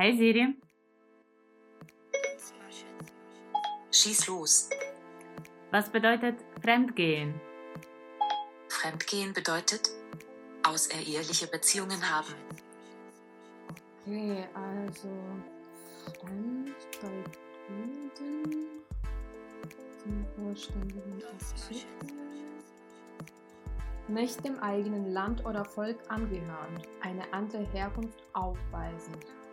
Hey Siri. Schieß los. Was bedeutet Fremdgehen? Fremdgehen bedeutet außereheliche Beziehungen haben. Okay, also fremd bei Kunden zum vollständigen. Nicht dem eigenen Land oder Volk angehören, eine andere Herkunft aufweisen,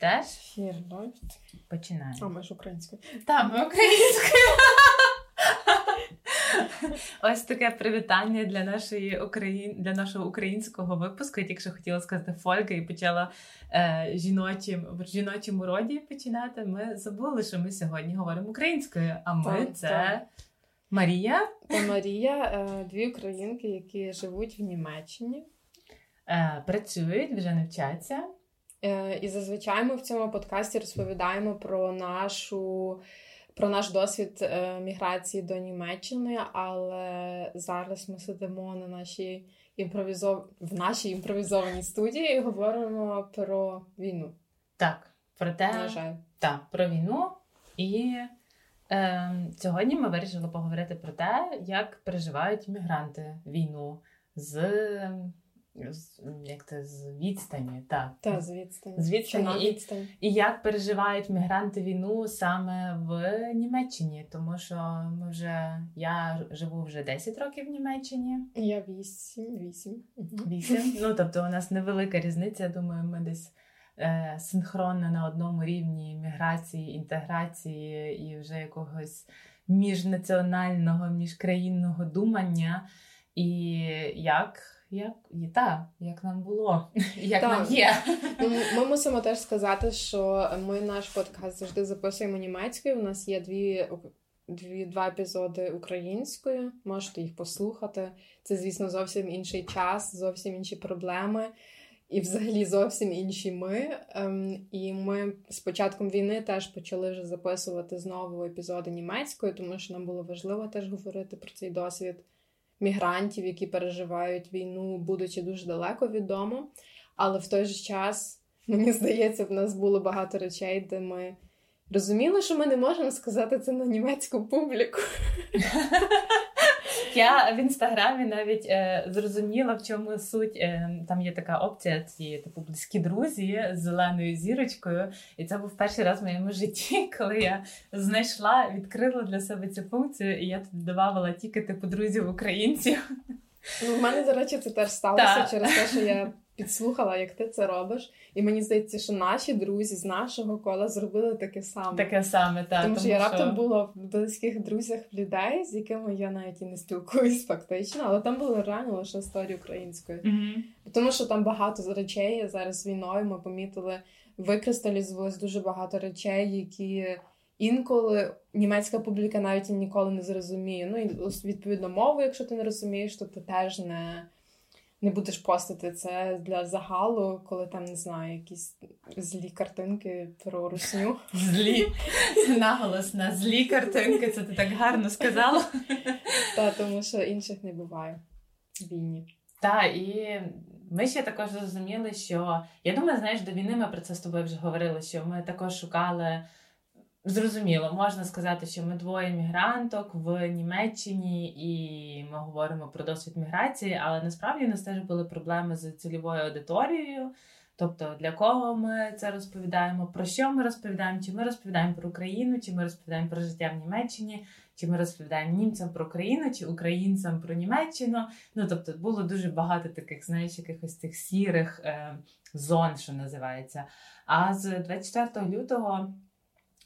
Теж läuft. починаємо. А, ми ж українською. Там ми українською. Ось таке привітання для нашої Україн... для нашого українського випуску. Я тільки що хотіла сказати фолька і почала е, жіночим в жіночому роді починати. Ми забули, що ми сьогодні говоримо українською. А ми Так, це так. Марія. Та Марія, е, дві українки, які живуть в Німеччині. Е, працюють, вже не вчаться. Е, І зазвичай ми в цьому подкасті розповідаємо про нашу. Про наш досвід е, міграції до Німеччини, але зараз ми сидимо на нашій імпровізов... в нашій імпровізованій студії і говоримо про війну. Так, про те, На жаль, Так, про війну. І е, сьогодні ми вирішили поговорити про те, як переживають мігранти війну з як це з відстані. Так. та з відстані. З відстані і- відстані. І як переживають мігранти війну саме в Німеччині, тому що ми вже я живу вже 10 років в Німеччині. Я вісім, вісім. Мгм. Вісім. Ну тобто, у нас невелика різниця. Я думаю, ми десь е, синхронно на одному рівні міграції, інтеграції і вже якогось міжнаціонального, міжкраїнного думання. І як, як, і та, як нам було, як Так. нам є. Ну, Ми мусимо теж сказати, що ми наш подкаст завжди записуємо німецькою. У нас є дві, дві два епізоди українською. Можете їх послухати. Це, звісно, зовсім інший час, зовсім інші проблеми. І взагалі зовсім інші ми. Ем, і ми з початком війни теж почали вже записувати знову епізоди німецькою, тому що нам було важливо теж говорити про цей досвід мігрантів, які переживають війну, будучи дуже далеко від дому. Але в той же час, мені здається, в нас було багато речей, де ми розуміли, що ми не можемо сказати це на німецьку публіку. Я в інстаграмі навіть е, зрозуміла, в чому суть. Е, там є така опція, ці типу близькі друзі з зеленою зірочкою. І це був перший раз в моєму житті, коли я знайшла, відкрила для себе цю функцію, і я тут додавала тільки типу друзів українців. Ну, в мене, до речі, це теж сталося через те, що я підслухала, як ти це робиш. І мені здається, що наші друзі з нашого кола зробили таке саме. Таке саме, так. тому, що я раптом була в близьких друзях людей, з якими я навіть і не спілкуюсь фактично, але там були реально лише історії українською. Мгм. Тому що там багато речей зараз з війною ми помітили, викристалізувалось дуже багато речей, які інколи німецька публіка навіть ніколи не зрозуміє. Ну і відповідно мову, якщо ти не розумієш, то ти теж не, не будеш постити це для загалу, коли там не знаю, якісь злі картинки про русню. Злі. Наголос на злі картинки, це ти так гарно сказала. Та тому що інших не буває в війні. Так, і ми ще також зрозуміли, що я думаю, знаєш, до війни ми про це з тобою вже говорили, що ми також шукали. Зрозуміло, можна сказати, що ми двоє мігранток в Німеччині, і ми говоримо про досвід міграції, але насправді у нас теж були проблеми з цільовою аудиторією. Тобто, для кого ми це розповідаємо, про що ми розповідаємо, чи ми розповідаємо про Україну, чи ми розповідаємо про життя в Німеччині, чи ми розповідаємо німцям про Україну, чи українцям про Німеччину. Ну тобто було дуже багато таких, знаєш, якихось тих сірих е, зон, що називається. А з 24 лютого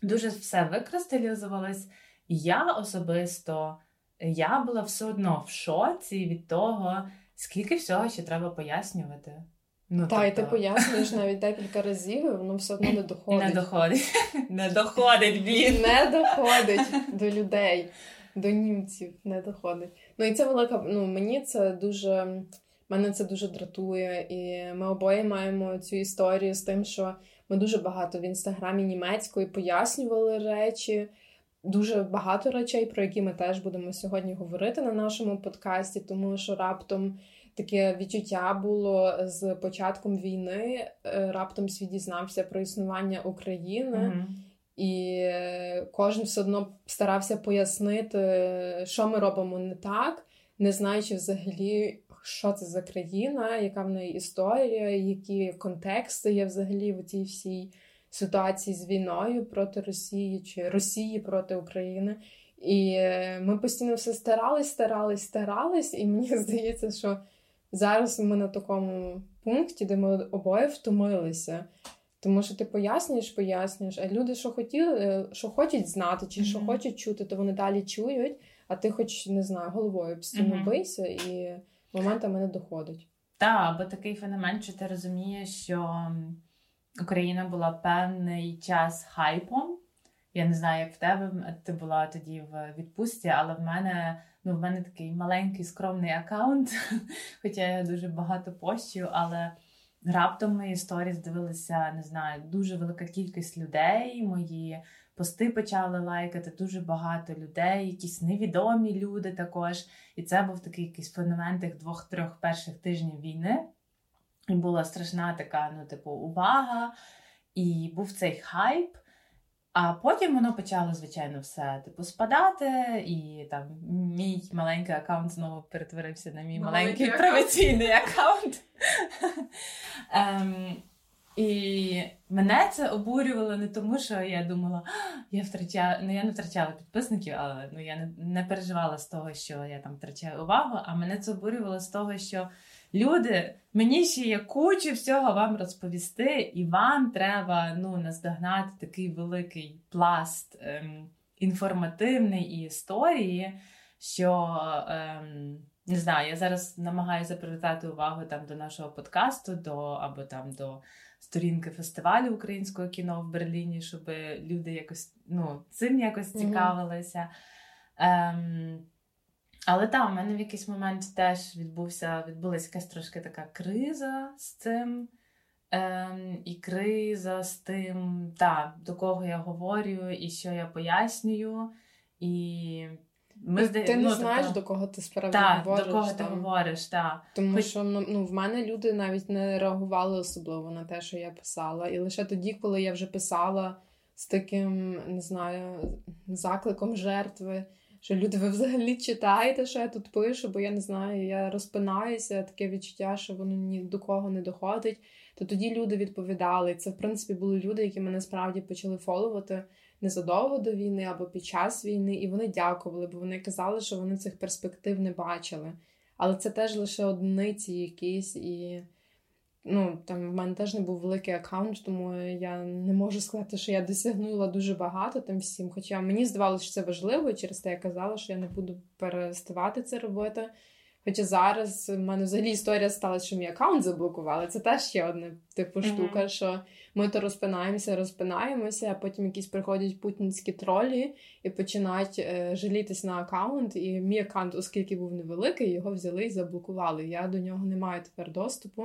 дуже все викристалізувалось, я особисто я була все одно в шоці від того, скільки всього ще треба пояснювати. Ну, Та, тобто... і ти пояснюєш навіть декілька разів, воно все одно не доходить. Не доходить. Не доходить, блін. Не доходить до людей, до німців не доходить. Ну і це велика. Ну мені це дуже. Мене це дуже дратує, і ми обоє маємо цю історію з тим, що ми дуже багато в інстаграмі німецької пояснювали речі, дуже багато речей, про які ми теж будемо сьогодні говорити на нашому подкасті, тому що раптом таке відчуття було з початком війни. Е, раптом світ дізнався про існування України, mm-hmm. і кожен все одно старався пояснити, що ми робимо не так, не знаючи взагалі. Що це за країна, яка в неї історія, які контексти є взагалі в цій всій ситуації з війною проти Росії чи Росії проти України. І ми постійно все старались, старались, старались, і мені здається, що зараз ми на такому пункті, де ми обоє втомилися. Тому що ти пояснюєш, пояснюєш, а люди, що хотіли, е, що хочуть знати, чи mm-hmm. що хочуть чути, то вони далі чують, а ти хоч не знаю, головою постійно mm-hmm. бийся, і моментами не доходить. Так, бо такий феномен, що ти розумієш, що Україна була певний час хайпом. Я не знаю, як в тебе ти була тоді в відпустці, але в мене ну, в мене такий маленький скромний аккаунт, хоча я дуже багато пощу, але раптом мої історії здивилися, не знаю, дуже велика кількість людей. Мої пости почали лайкати, дуже багато людей, якісь невідомі люди також. І це був такий якийсь феномен тих двох-трьох перших тижнів війни. І була страшна така, ну, типу, увага, і був цей хайп. А потім воно почало, звичайно, все типу спадати, і там мій маленький аккаунт знову перетворився на мій маленький, маленький проваційний аккаунт. ем, і мене це обурювало не тому, що я думала, я втрачала, ну я не втрачала підписників, але ну я не, не переживала з того, що я там втрачаю увагу. А мене це обурювало з того, що люди, мені ще є кучу всього вам розповісти, і вам треба ну, наздогнати такий великий пласт ем, інформативний і історії, що. Ем, не знаю, я зараз намагаюся привертати увагу там до нашого подкасту, до або там до сторінки фестивалю українського кіно в Берліні, щоб люди якось ну, цим якось цікавилися. Mm-hmm. Ем, але так, у мене в якийсь момент теж відбувся, відбулася якась трошки така криза з цим. Ем, І криза з тим, та, до кого я говорю і що я пояснюю. І ми Ти, ти не ну, знаєш, тобто... до кого ти справді та, говориш. До кого там. ти говориш, так. Тому Хоч... що ну, ну, в мене люди навіть не реагували особливо на те, що я писала. І лише тоді, коли я вже писала з таким, не знаю, закликом жертви що люди, ви взагалі читаєте, що я тут пишу, бо я не знаю, я розпинаюся, таке відчуття, що воно ні до кого не доходить. То тоді люди відповідали. Це, в принципі, були люди, які мене справді почали фоловати незадовго до війни або під час війни, і вони дякували, бо вони казали, що вони цих перспектив не бачили. Але це теж лише одиниці якісь і ну, там в мене теж не був великий аккаунт, тому я не можу сказати, що я досягнула дуже багато там всім. Хоча мені здавалося, що це важливо, і через те я казала, що я не буду переставати це робити. Хоча зараз в мене взагалі історія сталася, що мій аккаунт заблокували. Це теж ще одна типу mm-hmm. штука, що ми то розпинаємося, розпинаємося, а потім якісь приходять путінські тролі і починають е, жалітись на аккаунт. І мій аккаунт, оскільки був невеликий, його взяли і заблокували. Я до нього не маю тепер доступу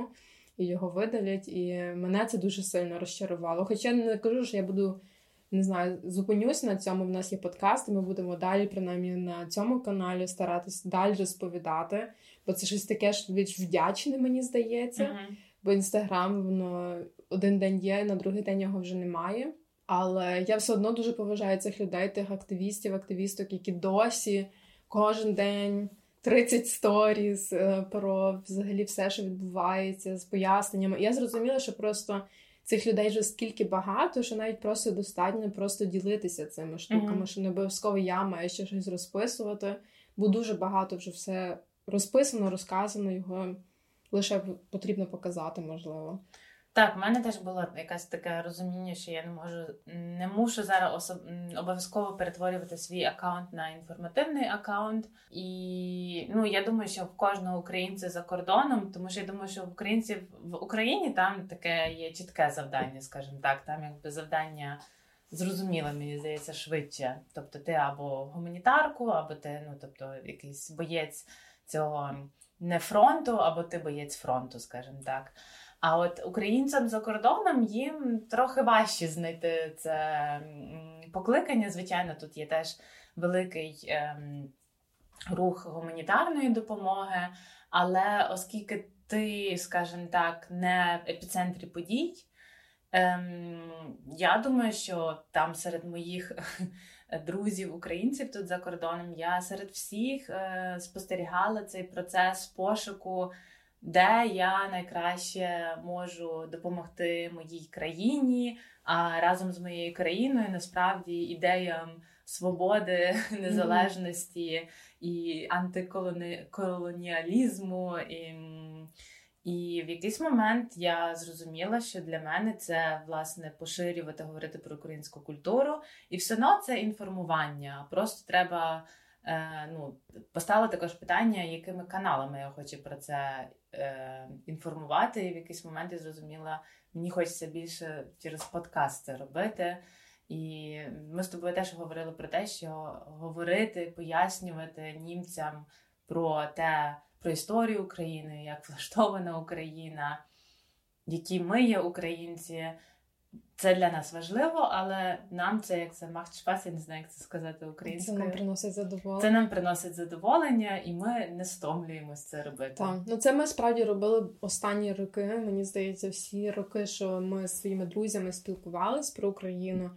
і його видалять. І мене це дуже сильно розчарувало. Хоча не кажу, що я буду. Не знаю, зупинюсь на цьому. В нас є подкаст, і ми будемо далі, принаймні, на цьому каналі старатись далі розповідати, бо це щось таке ж більш вдячне, мені здається. Uh-huh. Бо інстаграм воно один день є, на другий день його вже немає. Але я все одно дуже поважаю цих людей, тих активістів, активісток, які досі кожен день 30 сторіс е, про взагалі все, що відбувається з поясненнями. І я зрозуміла, що просто цих людей вже скільки багато, що навіть просто достатньо просто ділитися цими штуками, mm-hmm. що не обов'язково я маю ще щось розписувати, бо дуже багато вже все розписано, розказано, його лише потрібно показати, можливо. Так, в мене теж було якесь таке розуміння, що я не можу не мушу зараз особ... обов'язково перетворювати свій аккаунт на інформативний аккаунт. І ну я думаю, що в кожного українця за кордоном, тому що я думаю, що в українців в Україні там таке є чітке завдання, скажімо так. Там якби завдання зрозуміле, мені здається, швидше. Тобто, ти або гуманітарку, або ти, ну тобто, якийсь боєць цього не фронту, або ти боєць фронту, скажімо так. А от українцям за кордоном їм трохи важче знайти це покликання. Звичайно, тут є теж великий ем, рух гуманітарної допомоги, але оскільки ти, скажімо так, не в епіцентрі подій, ем, я думаю, що там серед моїх друзів, українців тут за кордоном, я серед всіх е, спостерігала цей процес пошуку де я найкраще можу допомогти моїй країні, а разом з моєю країною насправді ідеям свободи, незалежності і антиколоніалізму. І, і в якийсь момент я зрозуміла, що для мене це власне поширювати, говорити про українську культуру, і все одно це інформування. Просто треба. Е, ну, Поставила також питання, якими каналами я хочу про це е, інформувати. І в якийсь момент я зрозуміла, мені хочеться більше через подкаст це робити. І ми з тобою теж говорили про те, що говорити, пояснювати німцям про те, про історію України, як влаштована Україна, які ми є українці. Це для нас важливо, але нам це як це махтшпас, я не знаю, як це сказати українською. Це нам приносить задоволення. Це нам приносить задоволення, і ми не стомлюємось це робити. Так, ну це ми справді робили останні роки. Мені здається, всі роки, що ми з своїми друзями спілкувались про Україну.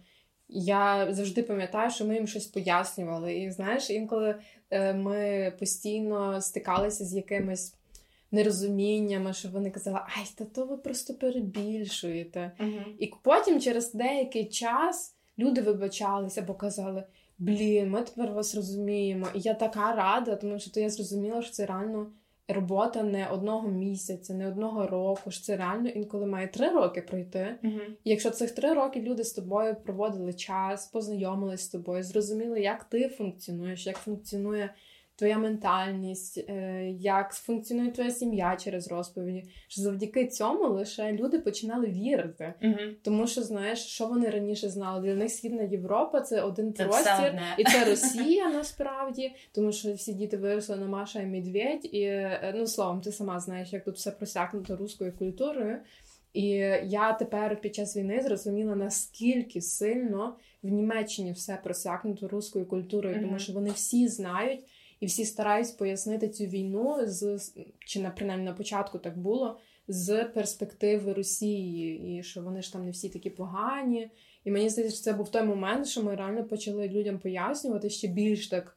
Я завжди пам'ятаю, що ми їм щось пояснювали. І знаєш, інколи е, ми постійно стикалися з якимись нерозуміннями, що вони казали, ай, та то ви просто перебільшуєте. Uh-huh. І потім, через деякий час, люди вибачалися або казали, блін, ми тепер вас розуміємо. І я така рада, тому що то я зрозуміла, що це реально. Робота не одного місяця, не одного року. що Це реально інколи має три роки пройти. Uh-huh. І якщо цих три роки люди з тобою проводили час, познайомились з тобою, зрозуміли, як ти функціонуєш, як функціонує твоя ментальність, е, як функціонує твоя сім'я через розповіді. Що завдяки цьому лише люди починали вірити. uh Тому що знаєш, що вони раніше знали? Для них Східна Європа це один це простір, і це Росія насправді, тому що всі діти виросли на Маша і Медведь, і е, ну словом, ти сама знаєш, як тут все просякнуто руською культурою. І я тепер під час війни зрозуміла, наскільки сильно в Німеччині все просякнуто руською культурою, mm-hmm. тому що вони всі знають, і всі стараються пояснити цю війну з чи на принаймні на початку так було з перспективи Росії, і що вони ж там не всі такі погані. І мені здається, що це був той момент, що ми реально почали людям пояснювати ще більш так.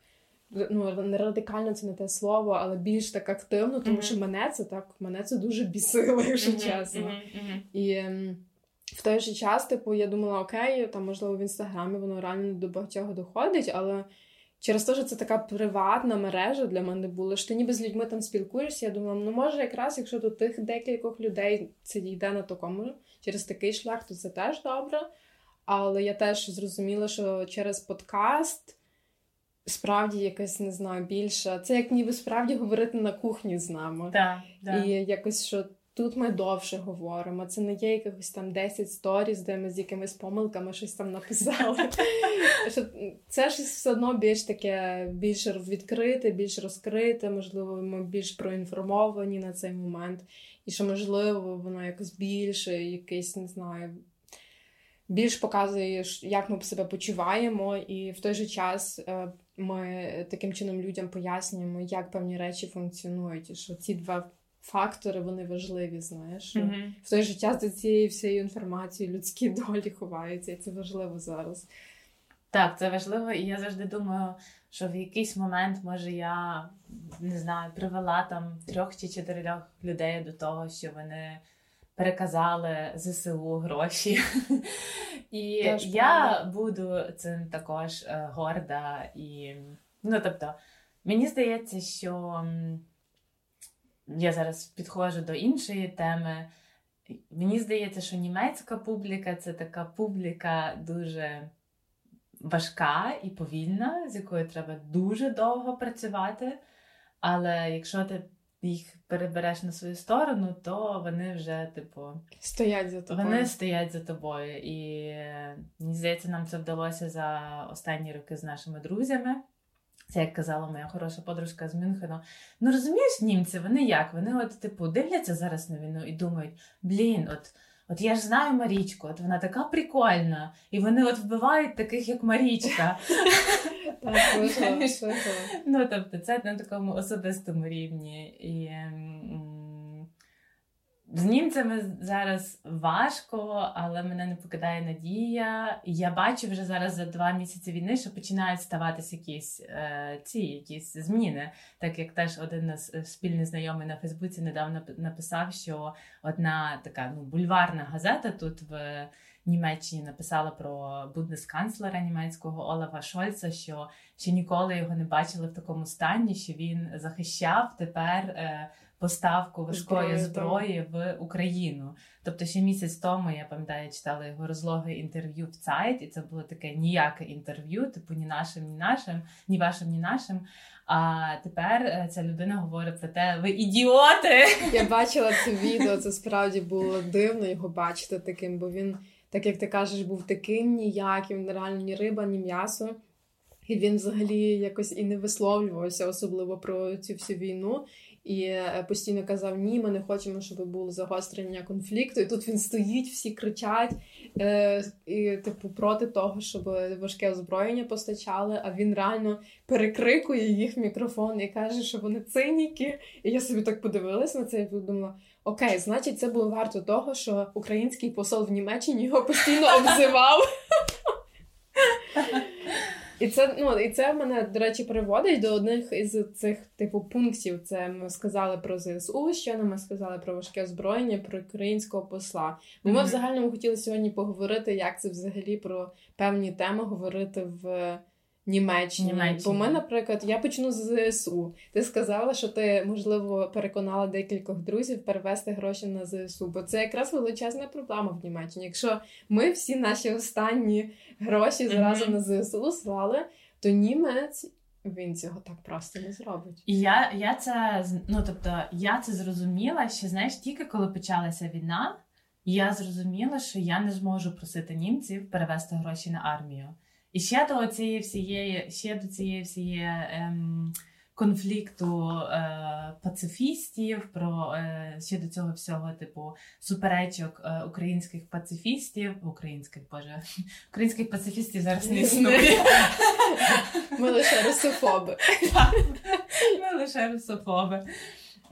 Ну, не радикально це не те слово, але більш так активно, тому mm-hmm. що мене це так, мене це дуже бісило, якщо mm-hmm. чесно. Mm-hmm. І ем, в той же час, типу, я думала, окей, там, можливо, в інстаграмі воно реально до багатьох доходить, але Через те, що це така приватна мережа для мене була, що ти ніби з людьми там спілкуєшся. Я думала, ну може, якраз якщо до тих декількох людей це йде на такому через такий шлях, то це теж добре. Але я теж зрозуміла, що через подкаст справді якось не знаю більше. Це як ніби справді говорити на кухні з нами. Да, да. І якось що Тут ми довше говоримо. Це не є якихось там 10 сторіс, де ми з якимись помилками щось там написали. Це ж все одно більш таке, більш відкрите, більш розкрите, можливо, ми більш проінформовані на цей момент. І що, можливо, воно якось більше, якийсь, не знаю, більш показує, як ми себе почуваємо, і в той же час е, ми таким чином людям пояснюємо, як певні речі функціонують, і що ці два фактори вони важливі, знаєш. Mm-hmm. В той же час до цієї всієї інформації людські долі ховаються, і це важливо зараз. Так, це важливо, і я завжди думаю, що в якийсь момент, може, я не знаю, привела там трьох чи чотирьох людей до того, що вони переказали ЗСУ гроші. І Теж я правда. буду цим також е, горда. І, ну, тобто, мені здається, що я зараз підходжу до іншої теми. Мені здається, що німецька публіка це така публіка дуже важка і повільна, з якою треба дуже довго працювати. Але якщо ти їх перебереш на свою сторону, то вони вже, типу, Стоять за тобою. вони стоять за тобою. І е, мені здається, нам це вдалося за останні роки з нашими друзями. Це як казала моя хороша подружка з Мюнхену. Ну розумієш, німці, вони як? Вони от, типу, дивляться зараз на війну і думають: блін, от. От я ж знаю Марічку, от вона така прикольна, і вони от вбивають таких, як Марічка. Ну, тобто, це на такому особистому рівні. І з німцями зараз важко, але мене не покидає надія. Я бачу вже зараз за два місяці війни, що починають ставатися якісь е, ці якісь зміни. Так як теж один наш е, спільний знайомий на Фейсбуці недавно написав, що одна така ну, бульварна газета тут в. Німеччині написала про бундесканцлера німецького Олафа Шольца, що ще ніколи його не бачили в такому стані, що він захищав тепер е, поставку важкої Зброї, в Україну. Тобто ще місяць тому я пам'ятаю, читала його розлоге інтерв'ю в Zeit, і це було таке ніяке інтерв'ю, типу ні нашим, ні нашим, ні вашим, ні нашим. А тепер е, ця людина говорить про те, ви ідіоти! Я бачила це відео, це справді було дивно його бачити таким, бо він, так як ти кажеш, був таким ніяким, реально ні риба, ні м'ясо. І він взагалі якось і не висловлювався, особливо про цю всю війну. І е, постійно казав: ні, ми не хочемо, щоб було загострення конфлікту. І тут він стоїть, всі кричать, е, і, типу, проти того, щоб важке озброєння постачали. А він реально перекрикує їх мікрофон і каже, що вони циніки. І я собі так подивилась на це і подумала: окей, значить, це було варто того, що український посол в Німеччині його постійно обзивав. І це, ну, і це мене, до речі, приводить до одних із цих типу пунктів. Це ми сказали про ЗСУ, ще ми сказали про важке озброєння, про українського посла. Ми ми Мгм. в загальному хотіли сьогодні поговорити, як це взагалі про певні теми говорити в Німеччині. Німеччині. Бо ми, наприклад, я почну з ЗСУ. Ти сказала, що ти, можливо, переконала декількох друзів перевести гроші на ЗСУ, бо це якраз величезна проблема в Німеччині. Якщо ми всі наші останні гроші зразу на ЗСУ слали, то німець він цього так просто не зробить. І я, я це ну тобто я це зрозуміла ще знаєш тільки коли почалася війна. Я зрозуміла, що я не зможу просити німців перевести гроші на армію. І ще до цієї всієї, ще до цієї всієї ем, конфлікту е, пацифістів, про е, ще до цього всього, типу, суперечок е, українських пацифістів, українських боже, українських пацифістів зараз не існує. Ми лише русофоби. Ми лише русофоби.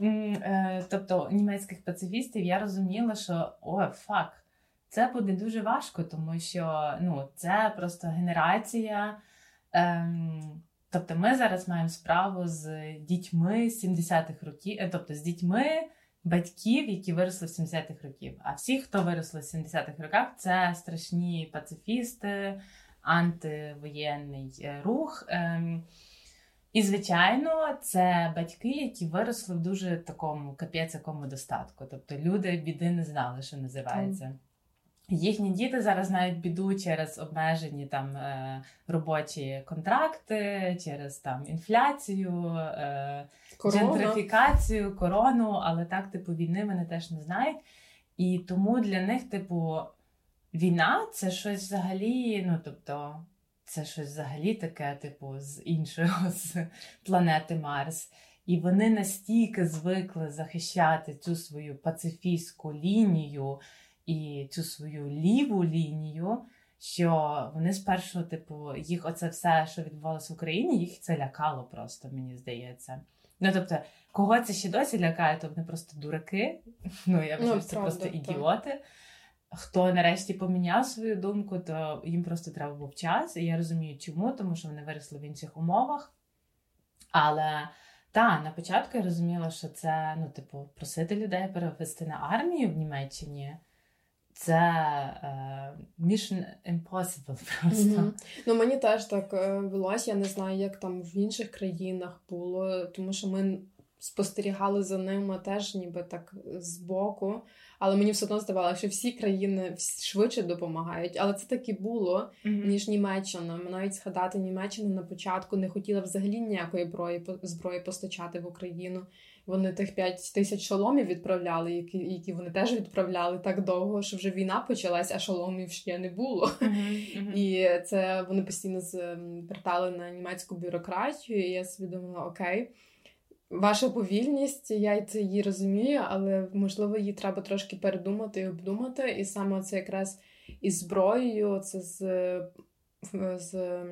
Е, Тобто німецьких пацифістів я розуміла, що о, фак, це буде дуже важко, тому що ну, це просто генерація. Ем, тобто ми зараз маємо справу з дітьми 70-х років, е, тобто з дітьми батьків, які виросли в 70-х років. А всі, хто виросли в 70-х роках, це страшні пацифісти, антивоєнний е, рух. Ем, і, звичайно, це батьки, які виросли в дуже такому капець якому достатку. Тобто люди біди не знали, що називається. Їхні діти зараз знають біду через обмежені там е, робочі контракти, через там інфляцію, е, Корона. джентрифікацію, корону, але так, типу, війни вони теж не знають. І тому для них, типу, війна це щось взагалі, ну тобто, це щось взагалі таке, типу, з іншого з планети Марс. І вони настільки звикли захищати цю свою пацифістську лінію і цю свою ліву лінію, що вони спершу, типу, їх оце все, що відбувалося в Україні, їх це лякало просто, мені здається. Ну, тобто, кого це ще досі лякає, то вони просто дураки. Ну, я вважаю, Ну, це правда, просто так. ідіоти. Хто нарешті поміняв свою думку, то їм просто треба був час. І я розумію, чому, тому що вони виросли в інших умовах. Але Та, на початку я розуміла, що це, ну, типу, просити людей перевести на армію в Німеччині. Це е, Mission Impossible просто. Mm-hmm. Ну мені теж так е, велось. Я не знаю, як там в інших країнах було, тому що ми спостерігали за ними теж, ніби так збоку. Але мені все одно здавалося, що всі країни швидше допомагають. Але це так і було, mm-hmm. ніж Німеччина. Ми навіть згадати Німеччина на початку не хотіла взагалі ніякої зброї постачати в Україну. Вони тих 5 тисяч шоломів відправляли, які які вони теж відправляли так довго, що вже війна почалась, а шоломів ще не було. Mm-hmm. І це вони постійно звертали на німецьку бюрократію. І я собі думала, окей ваша повільність, я це її розумію, але можливо її треба трошки передумати і обдумати. І саме це якраз із зброєю, це з з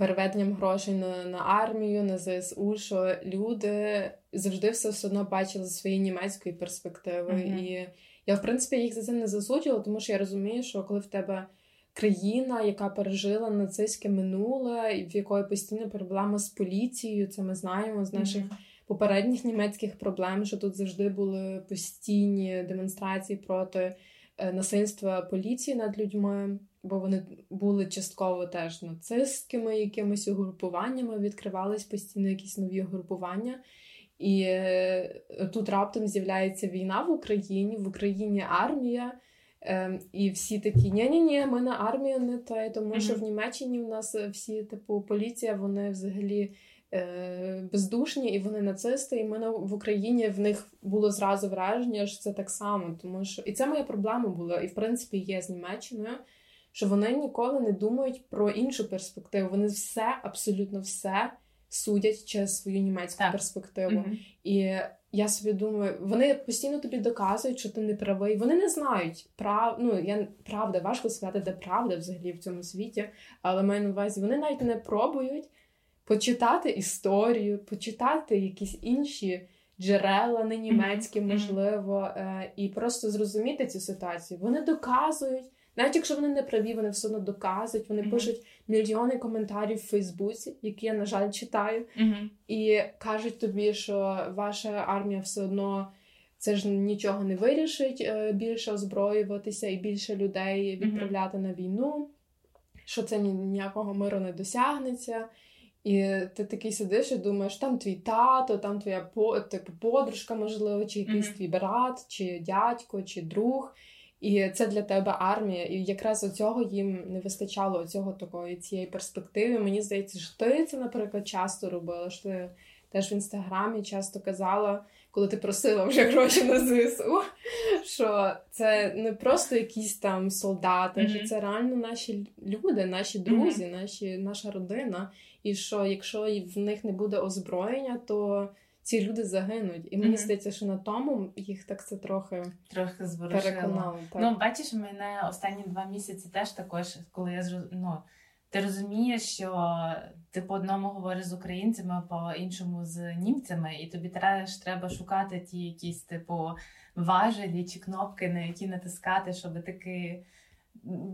переведенням грошей на на армію, на ЗСУ, що люди завжди все все одно бачили з своєї німецької перспективи. Mm-hmm. І я, в принципі, їх за це не засуджувала, тому що я розумію, що коли в тебе країна, яка пережила нацистське минуле, і в якої постійно проблема з поліцією. Це ми знаємо з наших mm-hmm. попередніх німецьких проблем, що тут завжди були постійні демонстрації проти е, насильства поліції над людьми, бо вони були частково теж нацистськими якимись угрупуваннями, відкривались постійно якісь нові угрупування. І е, тут раптом з'являється війна в Україні, в Україні армія. Ем, І всі такі ні-ні-ні, ми на армію не те, тому mm-hmm. що в Німеччині в нас всі, типу, поліція, вони взагалі е, бездушні і вони нацисти. І ми на, в Україні в них було зразу враження, що це так само. Тому що і це моя проблема була, і в принципі є з Німеччиною. Що вони ніколи не думають про іншу перспективу. Вони все, абсолютно все судять через свою німецьку так. перспективу. Mm-hmm. І я собі думаю, вони постійно тобі доказують, що ти не правий. Вони не знають прав. Ну я правда, важко сказати, де правда взагалі в цьому світі, але маю на увазі, вони навіть не пробують почитати історію, почитати якісь інші джерела, не німецькі, можливо, е, і просто зрозуміти цю ситуацію. Вони доказують. Навіть якщо вони не праві, вони все одно доказують, вони mm-hmm. пишуть мільйони коментарів в Фейсбуці, які я, на жаль, читаю, mm-hmm. і кажуть тобі, що ваша армія все одно це ж нічого не вирішить е, більше озброюватися і більше людей відправляти mm-hmm. на війну, що це ніякого миру не досягнеться. І ти такий сидиш і думаєш, там твій тато, там твоя типу, подружка, можливо, чи якийсь твій брат, чи дядько, чи друг. І це для тебе армія. І якраз у цього їм не вистачало цього такої цієї перспективи. Мені здається, що ти це, наприклад, часто робила. що ти Теж в інстаграмі часто казала, коли ти просила вже гроші на ЗСУ, що це не просто якісь там солдати, mm-hmm. що це реально наші люди, наші друзі, mm-hmm. наші, наша родина. І що якщо в них не буде озброєння, то ці люди загинуть. І мені mm-hmm. здається, що на тому їх так це трохи трохи зворушило. Ну, бачиш, мене останні два місяці теж також, коли я ну, ти розумієш, що ти по одному говориш з українцями, по іншому з німцями, і тобі теж треба шукати ті якісь типу важелі чи кнопки, на які натискати, щоб таки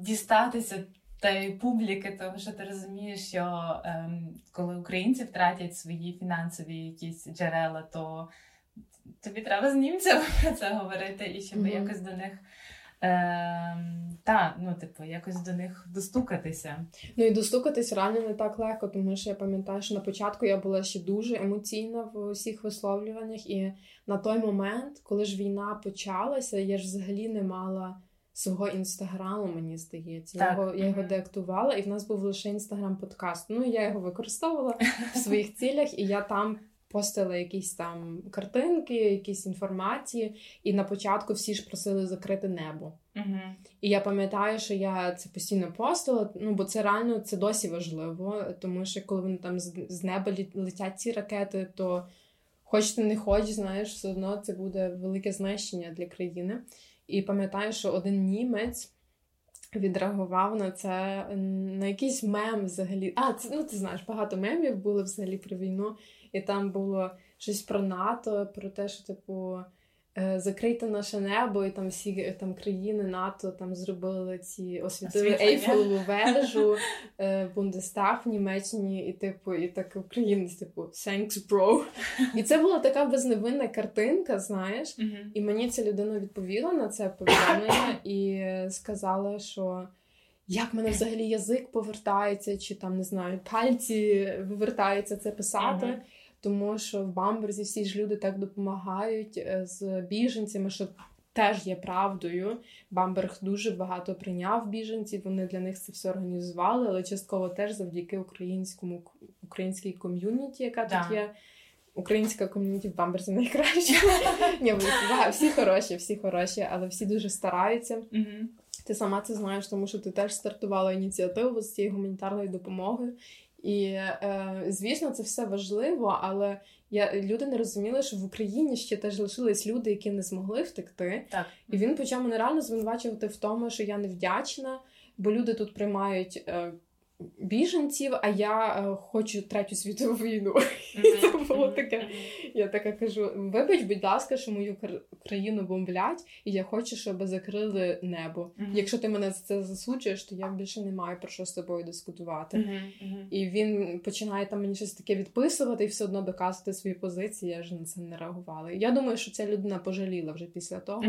дістатися та й публіки, тому що ти розумієш, що ем, коли українці втратять свої фінансові якісь джерела, то тобі треба з німцями про це говорити і щоб mm-hmm. якось до них. Ем, та, ну, типу, якось до них достукатися. Ну і достукатись реально не так легко, тому що я пам'ятаю, що на початку я була ще дуже емоційна в усіх висловлюваннях, і на той момент, коли ж війна почалася, я ж взагалі не мала свого інстаграму, мені здається. Так. Я його я його деактувала, і в нас був лише інстаграм-подкаст. Ну, я його використовувала в своїх цілях, і я там постила якісь там картинки, якісь інформації, і на початку всі ж просили закрити небо. uh І я пам'ятаю, що я це постійно постила, ну бо це реально це досі важливо, тому що коли вони там з неба летять ці ракети, то хоч ти не хоч, знаєш, все одно це буде велике знищення для країни. І пам'ятаю, що один німець відреагував на це на якийсь мем взагалі. А, це ну ти знаєш, багато мемів було взагалі про війну, і там було щось про НАТО, про те, що, типу, е, закрийте наше небо, і там всі е, там країни НАТО там зробили ці освітили. Ейфелеву вежу, е, Бундестаг в Німеччині, і типу, і так українець, типу, thanks, bro. І це була така безневинна картинка, знаєш. І мені ця людина відповіла на це повідомлення і сказала, що як мене взагалі язик повертається, чи там не знаю, пальці вивертаються це писати. Мгм. Тому що в Бамберзі всі ж люди так допомагають е, з біженцями, що теж є правдою. Бамберг дуже багато прийняв біженців. Вони для них це все організували, але частково теж завдяки українському українській ком'юніті, яка Да. тут є. Українська ком'юніті в Бамберзі найкраща. Ні, всі хороші, всі хороші, але всі дуже стараються. Ти сама це знаєш, тому що ти теж стартувала ініціативу з цієї гуманітарної допомоги. І е, звісно, це все важливо, але я люди не розуміли, що в Україні ще теж лишились люди, які не змогли втекти. Так. І він почав мене реально звинувачувати в тому, що я невдячна, бо люди тут приймають е, біженців, а я е, хочу третю світову війну. Це було таке. Я така кажу: вибач, будь ласка, що мою країну бомблять, і я хочу, щоб закрили небо. Мгм. Якщо ти мене за це засуджуєш, то я більше не маю про що з тобою дискутувати. І він починає там мені щось таке відписувати і все одно доказувати свої позиції. Я ж на це не реагувала. Я думаю, що ця людина пожаліла вже після того,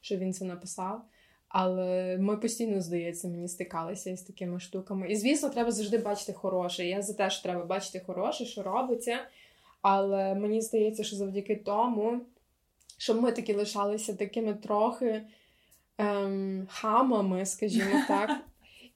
що він це написав. Але ми постійно, здається, мені стикалися із такими штуками. І звісно, треба завжди бачити хороше. Я за те, що треба бачити хороше, що робиться. Але мені здається, що завдяки тому, що ми такі лишалися такими трохи ем, хамами, скажімо так.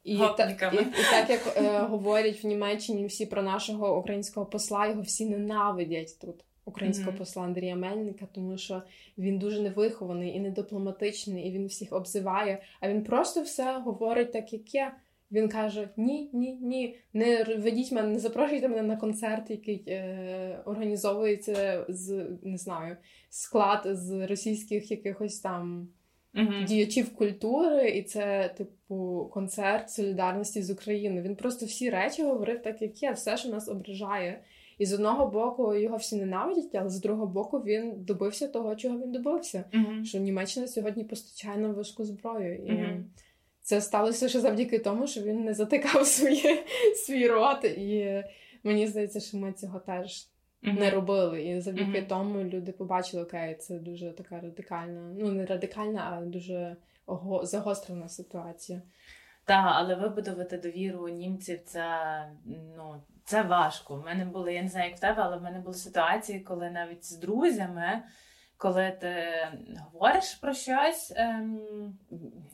І, та, і, і так як е, говорять в Німеччині всі про нашого українського посла, його всі ненавидять тут. Українського Мгм. посла Андрія Мельника, тому що він дуже невихований і недипломатичний, і він всіх обзиває. А він просто все говорить так, як є. Він каже: ні, ні, ні, не ведіть мене, не запрошуйте мене на концерт, який е, організовується з не знаю, склад з російських якихось там Мгм. діячів культури, і це, типу, концерт солідарності з Україною. Він просто всі речі говорив так, як є, все, що нас ображає. І з одного боку його всі ненавидять, але з другого боку він добився того, чого він добився. Мгм. Що Німеччина сьогодні постачає нам важку зброю. І Мгм. це сталося ще завдяки тому, що він не затикав своє, свій рот. І мені здається, що ми цього теж Мгм. не робили. І завдяки Мгм. тому люди побачили, окей, це дуже така радикальна, ну не радикальна, а дуже ого- загострена ситуація. Так, але вибудувати довіру німців це ну це важко. В мене були, я не знаю, як в тебе, але в мене були ситуації, коли навіть з друзями, коли ти говориш про щось, ем,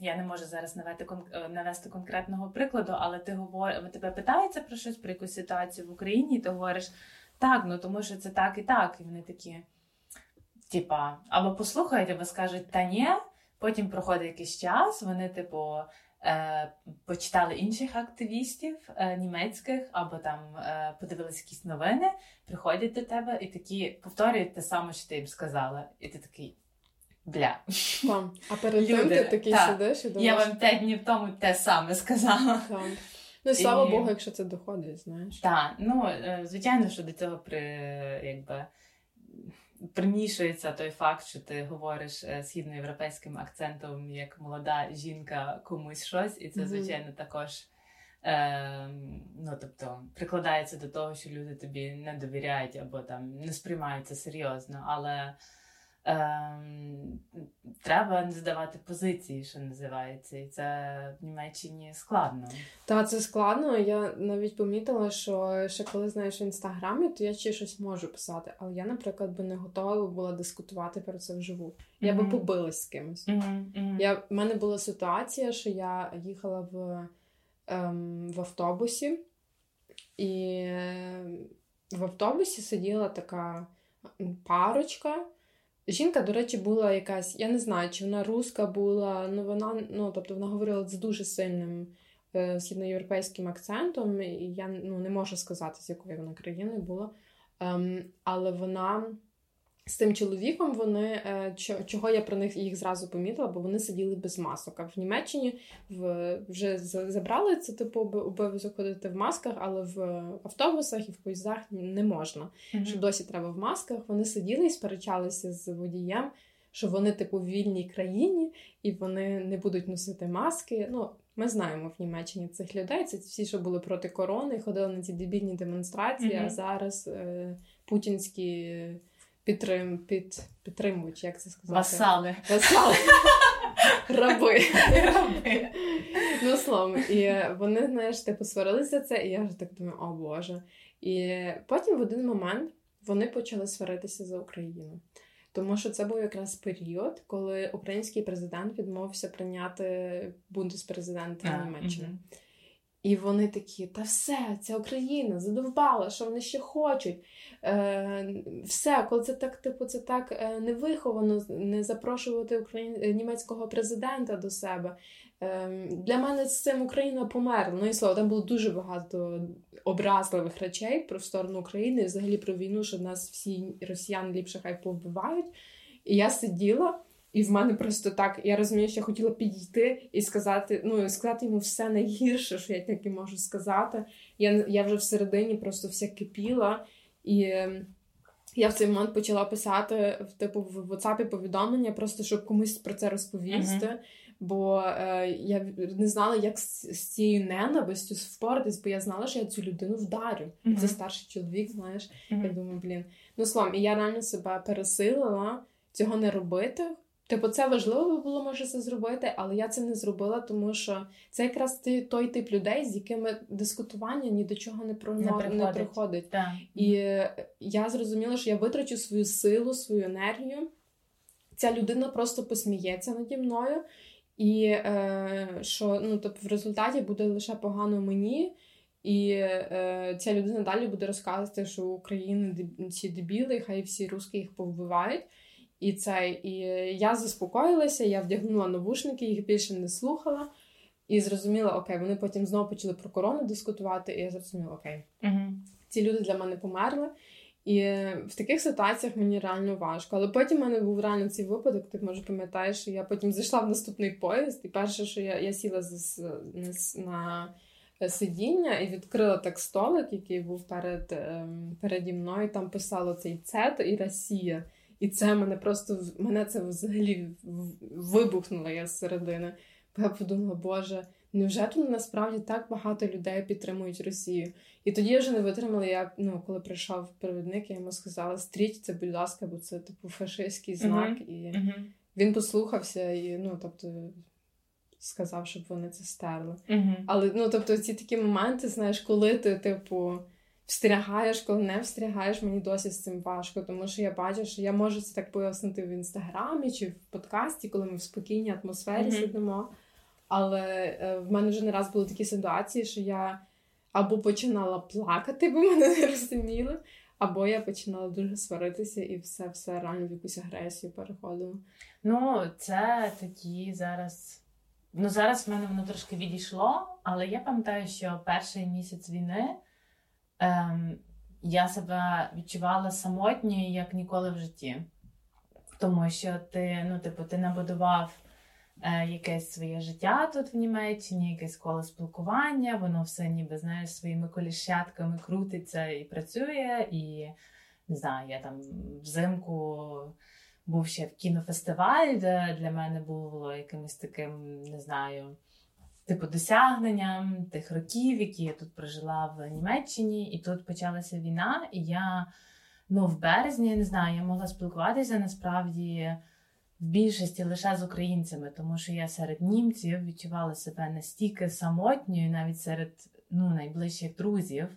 я не можу зараз навести, е, навести конкретного прикладу, але ти говор... тебе питаються про щось, про якусь ситуацію в Україні, і ти говориш так, ну тому що це так і так. І вони такі, типа, або послухають, або скажуть та ні. Потім проходить якийсь час, вони, типу, почитали інших активістів е, німецьких, або там е, подивилися якісь новини, приходять до тебе і такі повторюють те саме, що ти їм сказала. І ти такий бля. Там. А перед тим ти такий так. сидиш і Я вам п'ять днів тому те саме сказала. там. Ну і слава І- Богу, якщо це доходить, знаєш. Так, ну е, звичайно, що до цього при якби. Примішується той факт, що ти говориш е, східноєвропейським акцентом як молода жінка комусь щось, і це, звичайно, також е, ну, тобто, прикладається до того, що люди тобі не довіряють або там не сприймаються серйозно. Але е, треба не здавати позиції, що називається, і це в Німеччині складно. Та це складно. Я навіть помітила, що ще коли знаєш в інстаграмі, то я ще щось можу писати. Але я, наприклад, би не готова була дискутувати про це вживу. Я би Мгм. побилась з кимось. Мгм, мгм. Я, в мене була ситуація, що я їхала в, ем, в автобусі, і е, в автобусі сиділа така парочка. Жінка, до речі, була якась, я не знаю, чи вона руска була, ну вона, ну, тобто вона говорила з дуже сильним е, східноєвропейським акцентом, і я ну, не можу сказати, з якої вона країни була. Ем, але вона з тим чоловіком вони е, чого я про них їх зразу помітила, бо вони сиділи без масок. А в Німеччині вже забрали це типу об- обов'язок ходити в масках, але в автобусах і в поїздах не можна. Мгм. Що досі треба в масках. Вони сиділи і сперечалися з водієм. що вони, типу, в вільній країні і вони не будуть носити маски. Ну, ми знаємо в Німеччині цих людей. Це всі, що були проти корони, ходили на ці дебільні демонстрації, Мгм. а зараз е, путінські підтрим, під, підтримують, як це сказати? Васали. Васали. Раби. Раби. Ну, словом, і вони, знаєш, типу, сварилися це, і я вже так думаю, о Боже. І потім в один момент вони почали сваритися за Україну. Тому що це був якраз період, коли український президент відмовився прийняти бундеспрезидента Німеччини. мгм. І вони такі, та все, ця Україна задовбала, що вони ще хочуть. Е, все, коли це так, типу, це так е, невиховано не запрошувати Україн... е, німецького президента до себе. Е, для мене з цим Україна померла. Ну і слово, там було дуже багато образливих речей про сторону України, і взагалі про війну, що нас всі росіяни ліпше хай повбивають. І я сиділа. І в мене просто так, я розумію, що я хотіла підійти і сказати, ну сказати йому все найгірше, що я тільки можу сказати. Я я вже всередині просто вся кипіла, і е, я в цей момент почала писати в типу в WhatsApp повідомлення, просто щоб комусь про це розповісти. Бо е, я не знала, як з, з цією ненавистю впоратись, бо я знала, що я цю людину вдарю. Мгм. Це старший чоловік, знаєш. Мгм. Я думаю, блін. Ну словом, і я реально себе пересилила цього не робити. Типу, це важливо би було може це зробити, але я це не зробила, тому що це якраз той тип людей, з якими дискутування ні до чого не про Не не приходить. приходить. Так. І я зрозуміла, що я витрачу свою силу, свою енергію. Ця людина просто посміється наді мною, і е, що ну, тобто, в результаті буде лише погано мені. І е, ця людина далі буде розказувати, що України ці дебіли, хай всі русські їх повбивають. І це, і я заспокоїлася, я вдягнула навушники, їх більше не слухала. І зрозуміла, окей, вони потім знову почали про корону дискутувати, і я зрозуміла, окей, Мгм. ці люди для мене померли. І в таких ситуаціях мені реально важко. Але потім в мене був реально цей випадок, ти може пам'ятаєш, що я потім зайшла в наступний поїзд, і перше, що я, я сіла з, на, на сидіння і відкрила так столик, який був перед, ем, переді мною. Там писало цей цет і Росія. І це мене просто мене це взагалі вибухнуло я зсередини. Бо я подумала, Боже, невже тут насправді так багато людей підтримують Росію? І тоді я вже не витримала. Я ну, коли прийшов провідник, я йому сказала: стріть це, будь ласка, бо це типу фашистський знак. І Мгм. він послухався і ну, тобто, сказав, щоб вони це стерли. Мгм. Але ну, тобто, ці такі моменти, знаєш, коли ти, типу, встрягаєш, коли не встрягаєш, мені досі з цим важко, тому що я бачу, що я можу це так пояснити в інстаграмі чи в подкасті, коли ми в спокійній атмосфері Мгм. сидимо. Але е, в мене вже не раз були такі ситуації, що я або починала плакати, бо мене не розуміли, або я починала дуже сваритися і все, все реально в якусь агресію переходило. Ну, це такі зараз. Ну, зараз в мене воно трошки відійшло, але я пам'ятаю, що перший місяць війни ем, я себе відчувала самотньою, як ніколи в житті. Тому що ти, ну, типу, ти набудував е, якесь своє життя тут в Німеччині, якесь коло спілкування, воно все ніби знаєш своїми коліщатками крутиться і працює. І не знаю, я там взимку був ще в кінофестиваль, де для мене було якимось таким, не знаю, типу досягненням тих років, які я тут прожила в Німеччині, і тут почалася війна, і я ну, в березні, я не знаю, я могла спілкуватися насправді в більшості лише з українцями, тому що я серед німців відчувала себе настільки самотньою, навіть серед ну, найближчих друзів.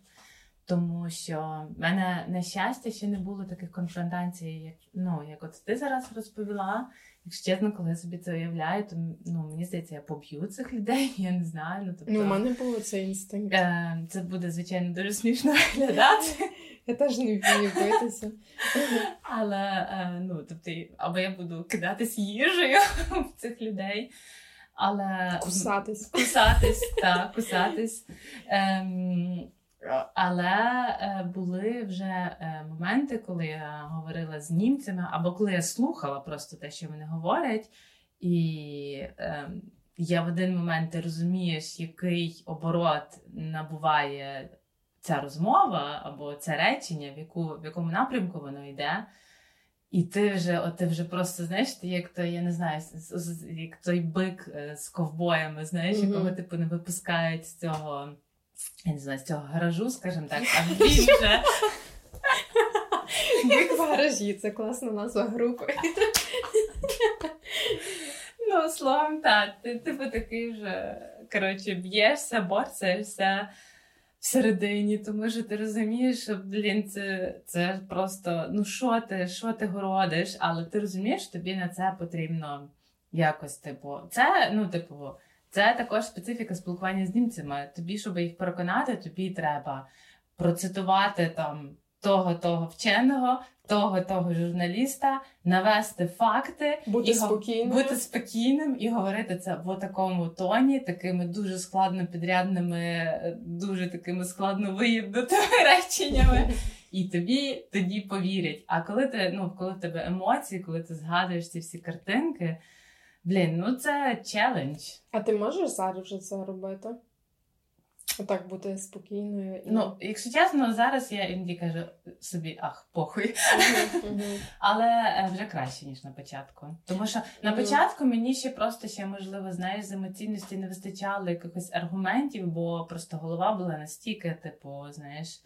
Тому що в мене на щастя ще не було таких конфронтацій, як ну як от ти зараз розповіла. Якщо чесно, коли я собі це уявляю, то ну мені здається, я поб'ю цих людей. Я не знаю. Ну тобто Ну, у мене був цей інстинкт. е, це буде звичайно дуже смішно виглядати. Я теж не вмію битися. Але е, ну тобто, або я буду кидатись їжею в цих людей. Але Кусатись. Кусатись, так, кусатись. Ем, але е, були вже е, моменти, коли я говорила з німцями, або коли я слухала просто те, що вони говорять, і ем, я в один момент ти розумієш, який оборот набуває ця розмова або це речення, в, яку, в якому напрямку воно йде. І ти вже, от ти вже просто знаєш, ти як той, я не знаю, як той бик е, з ковбоями, знаєш, mm-hmm. якого типу не випускають з цього, я не знаю, з цього гаражу, скажімо так, а вже. Бик в гаражі, це класна назва групи. Ну, словом, так, ти типу такий вже коротше, б'єшся, борцаєшся всередині, тому що ти розумієш, що блін, це це просто ну що ти, що ти городиш, але ти розумієш, тобі на це потрібно якось, типу, це, ну, типу, це також специфіка спілкування з німцями. Тобі, щоб їх переконати, тобі треба процитувати там того того вченого, того того журналіста, навести факти, бути і спокійним бути спокійним і говорити це в такому тоні, такими дуже складно підрядними, дуже такими складно виїбнутими реченнями. І тобі тоді повірять. А коли ти ну коли в тебе емоції, коли ти згадуєш ці всі картинки, блін, ну це челендж. А ти можеш зараз вже це робити? Так бути спокійною. І... Ну, якщо чесно, зараз я іноді кажу собі, ах, похуй. Але е, вже краще, ніж на початку. Тому що на початку мені ще просто ще, можливо, знаєш, з емоційності не вистачало якихось аргументів, бо просто голова була настільки, типу, знаєш,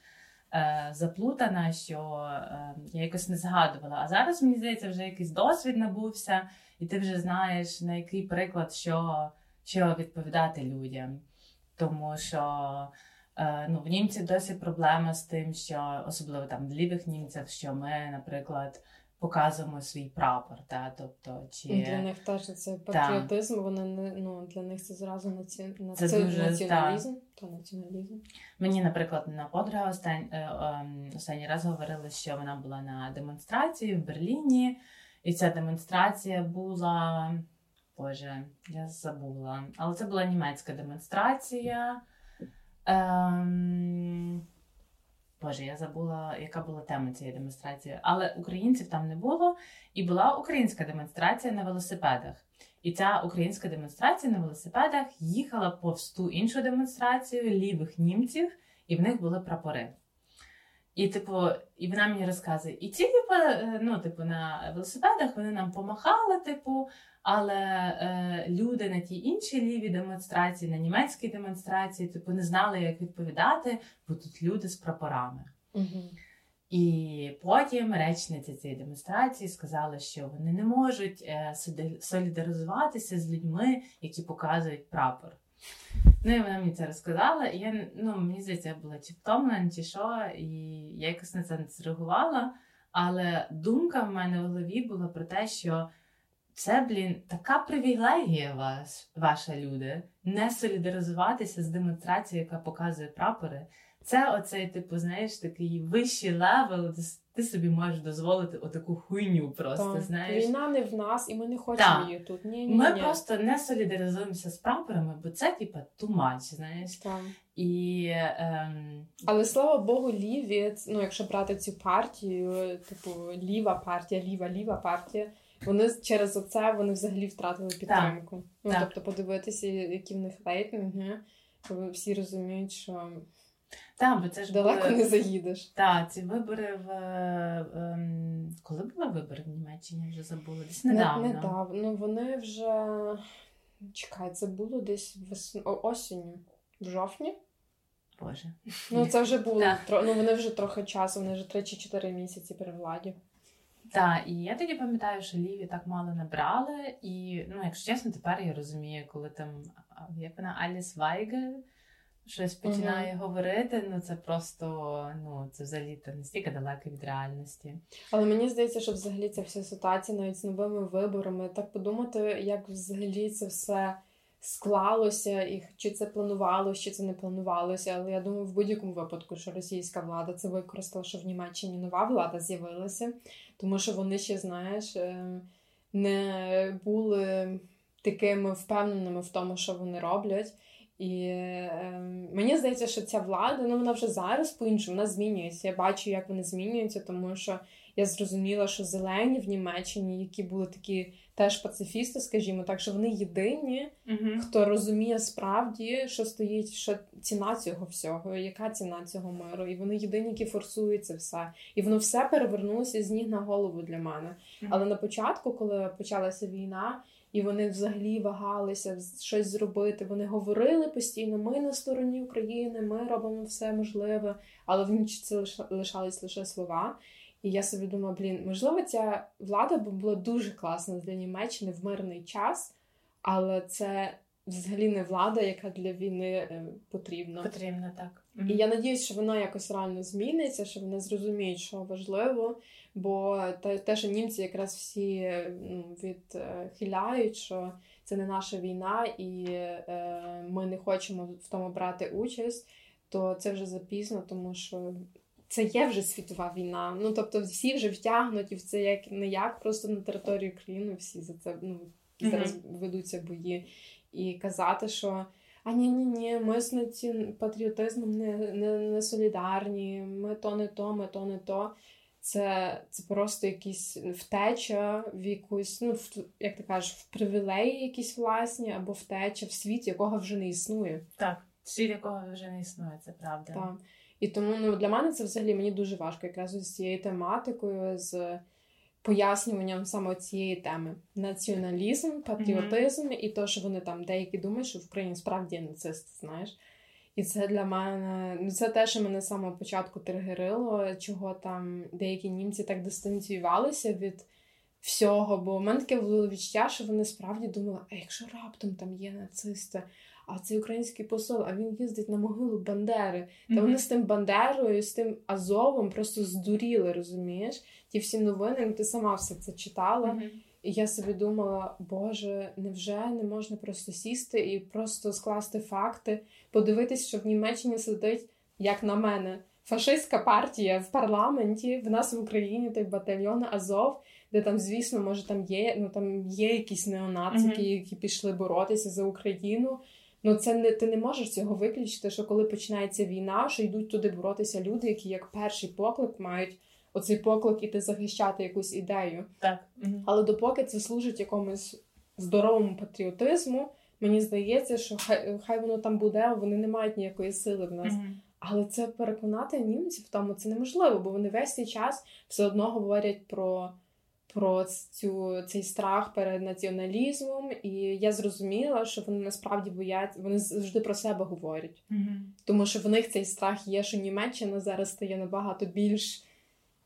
заплутана, що е, я якось не згадувала. А зараз, мені здається, вже якийсь досвід набувся, і ти вже знаєш, на який приклад, що, що відповідати людям тому що е, ну, в німців досі проблема з тим, що особливо там в лівих німців, що ми, наприклад, показуємо свій прапор. Та, тобто, чи... Для них теж це патріотизм, та. вони не ну, для них це зразу наці... це це дуже, націоналізм. Та. націоналізм. Мені, наприклад, на подруга остань... Е, ем, останній раз говорили, що вона була на демонстрації в Берліні, і ця демонстрація була. Боже, я забула. Але це була німецька демонстрація. Ем... Боже, я забула, яка була тема цієї демонстрації. Але українців там не було. І була українська демонстрація на велосипедах. І ця українська демонстрація на велосипедах їхала повз ту іншу демонстрацію лівих німців, і в них були прапори. І, типу, і вона мені розказує, і ці, типу, е, ну, типу, на велосипедах вони нам помахали, типу, але е, люди на тій іншій лівій демонстрації, на німецькій демонстрації, типу, не знали, як відповідати, бо тут люди з прапорами. Угу. І потім речниця цієї демонстрації сказала, що вони не можуть е, солідаризуватися з людьми, які показують прапор. Ну і вона мені це розказала, і я ну, мені здається, я була чи втомлена, чи що, і я якось на це не зреагувала. Але думка в мене в голові була про те, що це, блін, така привілегія ваша, ваша, люди, не солідаризуватися з демонстрацією, яка показує прапори. Це оцей, типу, знаєш, такий вищий левел, ти собі можеш дозволити отаку хуйню просто. Так. знаєш. Війна не в нас, і ми не хочемо так. її тут. Ні, ні, Ми ні. просто не солідаризуємося з прапорами, бо це, типу, тумач, знаєш. Так. І, ем... Але слава Богу, ліві, ну, якщо брати цю партію, типу, ліва партія, ліва, ліва партія. Вони через оце вони взагалі втратили підтримку. Так. Ну, так. Тобто, подивитися, які в них рейтинги, всі розуміють, що так, бо це ж далеко були... не заїдеш. Так, ці вибори в ем... коли були вибори в Німеччині, вже забули. Десь недавно. Недавно. Ну вони вже чекай, це було десь вес... осінню, в жовтні. Боже. Ну це вже було. Ну вони вже трохи часу, вони вже 3 чи 4 місяці при владі. Так, і я тоді пам'ятаю, що Ліві так мало набрали, і ну, якщо чесно, тепер я розумію, коли там як вона Аліс Вайгель щось починає uh говорити, ну це просто ну це взагалі то настільки далеко від реальності. Але мені здається, що взагалі ця вся ситуація навіть з новими виборами, так подумати, як взагалі це все склалося, і чи це планувалося, чи це не планувалося. Але я думаю, в будь-якому випадку, що російська влада це використала, що в Німеччині нова влада з'явилася, тому що вони ще, знаєш, е, не були такими впевненими в тому, що вони роблять. І е, мені здається, що ця влада ну вона вже зараз по-іншому вона змінюється. Я бачу, як вони змінюються, тому що я зрозуміла, що зелені в Німеччині, які були такі теж пацифісти, скажімо так, що вони єдині, Угу. хто розуміє справді, що стоїть, що ціна цього всього, яка ціна цього миру. І вони єдині, які форсують це все. І воно все перевернулося з ніг на голову для мене. Але на початку, коли почалася війна, і вони взагалі вагалися щось зробити, вони говорили постійно: ми на стороні України, ми робимо все можливе, але в ніч це лишались лише слова. І я собі думаю, блін, можливо, ця влада була дуже класна для Німеччини в мирний час, але це взагалі не влада, яка для війни е, потрібна. Потрібно так. І я надіюсь, що вона якось реально зміниться, що вони зрозуміють, що важливо. Бо те, що німці якраз всі ну, відхиляють, що це не наша війна, і е, ми не хочемо в тому брати участь, то це вже запізно, тому що це є вже світова війна. Ну тобто, всі вже втягнуті в це як не як, просто на території України всі за це ну, зараз ведуться бої. І казати, що а ні, ні, ні, ми з патріотизмом не, не, не солідарні, ми то не то, ми то не то. Це, це просто якісь втеча в якусь, ну, в, як ти кажеш, в привілеї якісь власні, або втеча в світ, якого вже не існує. Так, світ якого вже не існує, це правда. Так. І тому ну, для мене це взагалі мені дуже важко якраз з цією тематикою, з пояснюванням саме цієї теми: націоналізм, патріотизм і то, що вони там деякі думають, що в Україні справді є нацисти, знаєш. І це для мене ну це те, що мене з самого початку тригерило, чого там деякі німці так дистанціювалися від всього. Бо в мене таке було відчуття, що вони справді думали, а якщо раптом там є нацисти, а цей український посол, а він їздить на могилу Бандери. Та Мгм. вони з тим Бандерою, з тим Азовом просто здуріли, розумієш? Ті всі новини, ну, ти сама все це читала. Мгм. І я собі думала, боже, невже не можна просто сісти і просто скласти факти, подивитись, що в Німеччині сидить, як на мене, фашистська партія в парламенті, в нас в Україні той батальйон Азов, де там, звісно, може, там є, ну там є якісь неонацики, Мгм. які пішли боротися за Україну. Ну, це не ти не можеш цього виключити, що коли починається війна, що йдуть туди боротися люди, які як перший поклик мають оцей поклик іти захищати якусь ідею. Так. Але допоки це служить якомусь здоровому патріотизму, мені здається, що хай, хай воно там буде, вони не мають ніякої сили в нас. Але це переконати німців в тому це неможливо, бо вони весь цей час все одно говорять про, про цю, цей страх перед націоналізмом. І я зрозуміла, що вони насправді бояться, вони завжди про себе говорять. Мгм. Тому що в них цей страх є, що Німеччина зараз стає набагато більш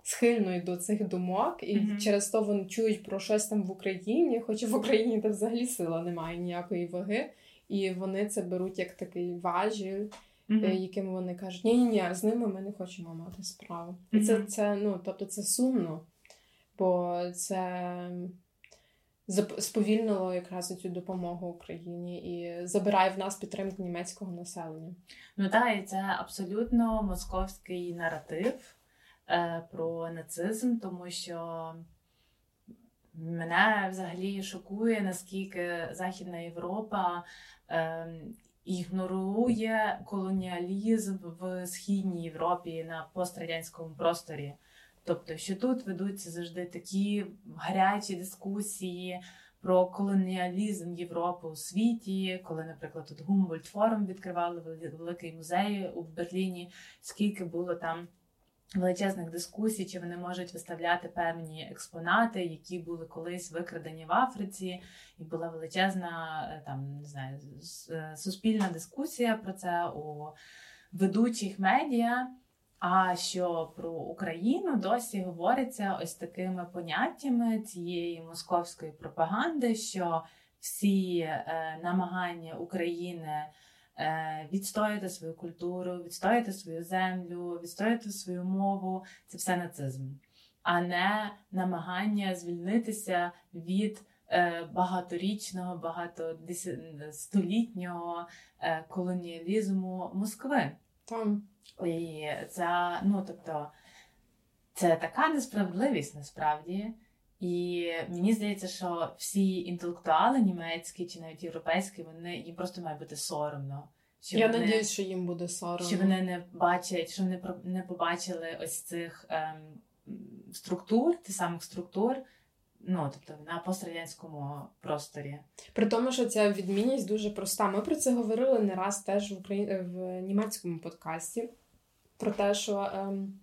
схильною до цих думок, і Мгм. через то вони чують про щось там в Україні, хоча в Україні там взагалі сила немає ніякої ваги, і вони це беруть як такий важіль, е, яким вони кажуть, ні, ні, ні, з ними ми не хочемо мати справу. І це, це, ну, тобто це сумно, бо це сповільнило якраз цю допомогу Україні і забирає в нас підтримку німецького населення. Ну так, і це абсолютно московський наратив е, про нацизм, тому що мене взагалі шокує, наскільки Західна Європа е, ігнорує колоніалізм в Східній Європі на пострадянському просторі. Тобто, що тут ведуться завжди такі гарячі дискусії про колоніалізм Європи у світі, коли, наприклад, тут Гумбольд форум відкривали великий музей у Берліні, скільки було там величезних дискусій, чи вони можуть виставляти певні експонати, які були колись викрадені в Африці, і була величезна е, там не знаю е, суспільна дискусія про це у ведучих медіа. А що про Україну досі говориться ось такими поняттями цієї московської пропаганди, що всі е, намагання України е, відстояти свою культуру, відстояти свою землю, відстояти свою мову це все нацизм, а не намагання звільнитися від е, багаторічного, багатостолітнього е, колоніалізму Москви. Там І це, ну тобто, це така несправедливість насправді. І мені здається, що всі інтелектуали німецькі чи навіть європейські, вони їм просто має бути соромно. Що я вони, надіюсь, що їм буде соромно. що вони не бачать, що вони не побачили ось цих ем, структур, тих самих структур, ну тобто на пострадянському просторі. При тому, що ця відмінність дуже проста. Ми про це говорили не раз теж в Україні в німецькому подкасті. Про те, що ем,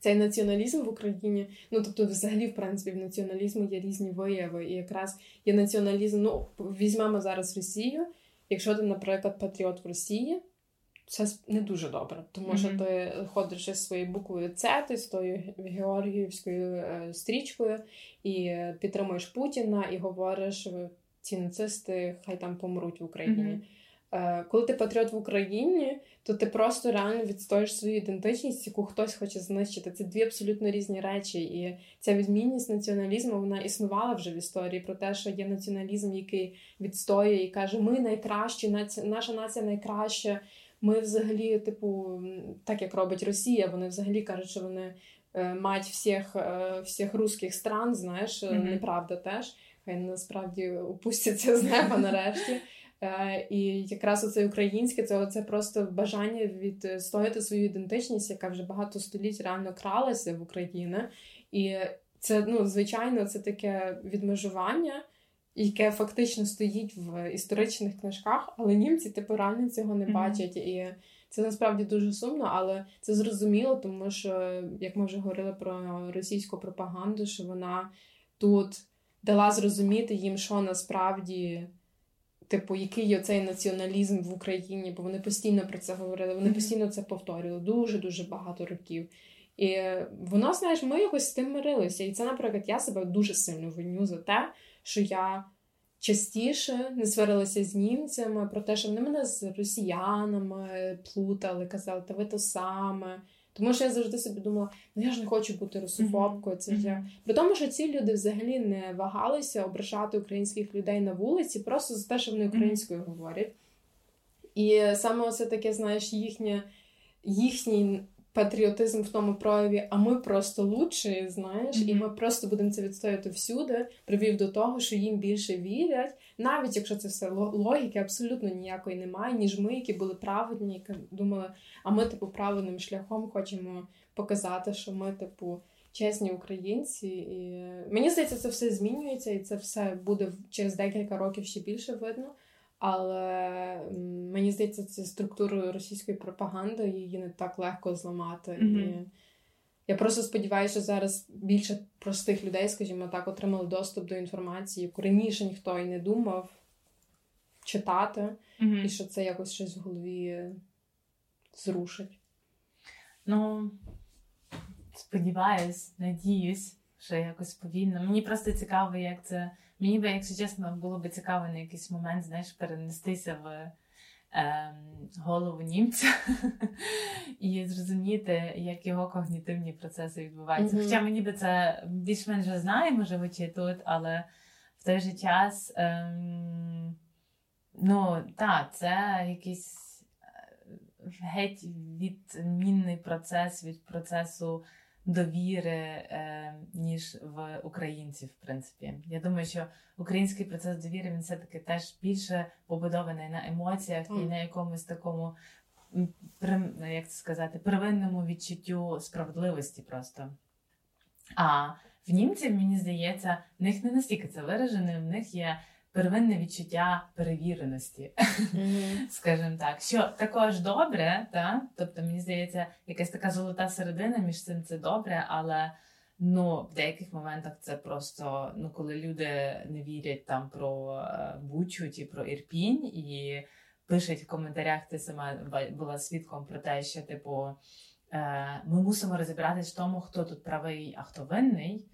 цей націоналізм в Україні, ну тобто, взагалі, в принципі, в націоналізму є різні вияви, і якраз є націоналізм. Ну, візьмемо зараз Росію. Якщо ти, наприклад, патріот в Росії, це не дуже добре, тому mm-hmm. що ти ходиш із своєю буквою С, ти з тою Георгіївською е, стрічкою і підтримуєш Путіна і говориш ці нацисти, хай там помруть в Україні. Mm-hmm. Коли ти патріот в Україні, то ти просто реально відстоїш свою ідентичність, яку хтось хоче знищити. Це дві абсолютно різні речі. І ця відмінність націоналізму вона існувала вже в історії про те, що є націоналізм, який відстоює і каже: Ми найкращі, наша нація найкраща. Ми взагалі, типу, так як робить Росія, вони взагалі кажуть, що вони е, мать всіх е, всіх русських стран, знаєш, mm-hmm. неправда теж. Хай насправді опустяться з неба нарешті. І якраз оце українське, це це просто бажання відстояти свою ідентичність, яка вже багато століть реально кралася в Україні. І це, ну, звичайно, це таке відмежування, яке фактично стоїть в історичних книжках, але німці типу реально цього не бачать. І це насправді дуже сумно, але це зрозуміло, тому що, як ми вже говорили про російську пропаганду, що вона тут дала зрозуміти їм, що насправді. Типу, який є цей націоналізм в Україні, бо вони постійно про це говорили, вони постійно це повторювали дуже-дуже багато років. І воно, знаєш, ми якось з тим мирилися. І це, наприклад, я себе дуже сильно виню за те, що я частіше не сварилася з німцями про те, що вони мене з росіянами плутали, казали, та ви то саме. Тому що я завжди собі думала, ну я ж не хочу бути русофобкою. Це ж я при тому, що ці люди взагалі не вагалися ображати українських людей на вулиці, просто за те, що вони українською говорять. І саме це таке, знаєш, їхнє їхній патріотизм в тому прояві, а ми просто лучші, знаєш, mm-hmm. і ми просто будемо це відстояти всюди, привів до того, що їм більше вірять, навіть якщо це все логіки абсолютно ніякої немає, ніж ми, які були праведні, які думали, а ми, типу, правильним шляхом хочемо показати, що ми, типу, чесні українці. І мені здається, це все змінюється, і це все буде через декілька років ще більше видно. Але мені здається, це структурою російської пропаганди її не так легко зламати. Mm-hmm. І я просто сподіваюся, що зараз більше простих людей, скажімо так, отримали доступ до інформації, яку раніше ніхто і не думав читати, mm-hmm. і що це якось щось в голові зрушить. Ну, сподіваюсь, надіюсь, що якось повільно. Мені просто цікаво, як це. Мені би, якщо чесно, було б цікаво на якийсь момент, знаєш, перенестися в е, голову німця і зрозуміти, як його когнітивні процеси відбуваються. Mm-hmm. Хоча ми ніби це більш-менш вже знаємо, живучи тут, але в той же час, е, ну, так, це якийсь е, геть відмінний процес від процесу довіри, е, ніж в українців, в принципі. Я думаю, що український процес довіри він все-таки теж більше побудований на емоціях mm. і на якомусь такому, як це сказати, первинному відчуттю справедливості просто. А в німців, мені здається, в них не настільки це виражене, в них є первинне відчуття перевіреності, mm-hmm. скажімо так, що також добре, та? тобто мені здається, якась така золота середина між цим це добре, але ну, в деяких моментах це просто ну, коли люди не вірять там про е, Бучу чи про Ірпінь і пишуть в коментарях, ти сама була свідком про те, що типу. Е, ми мусимо розібратись в тому, хто тут правий, а хто винний.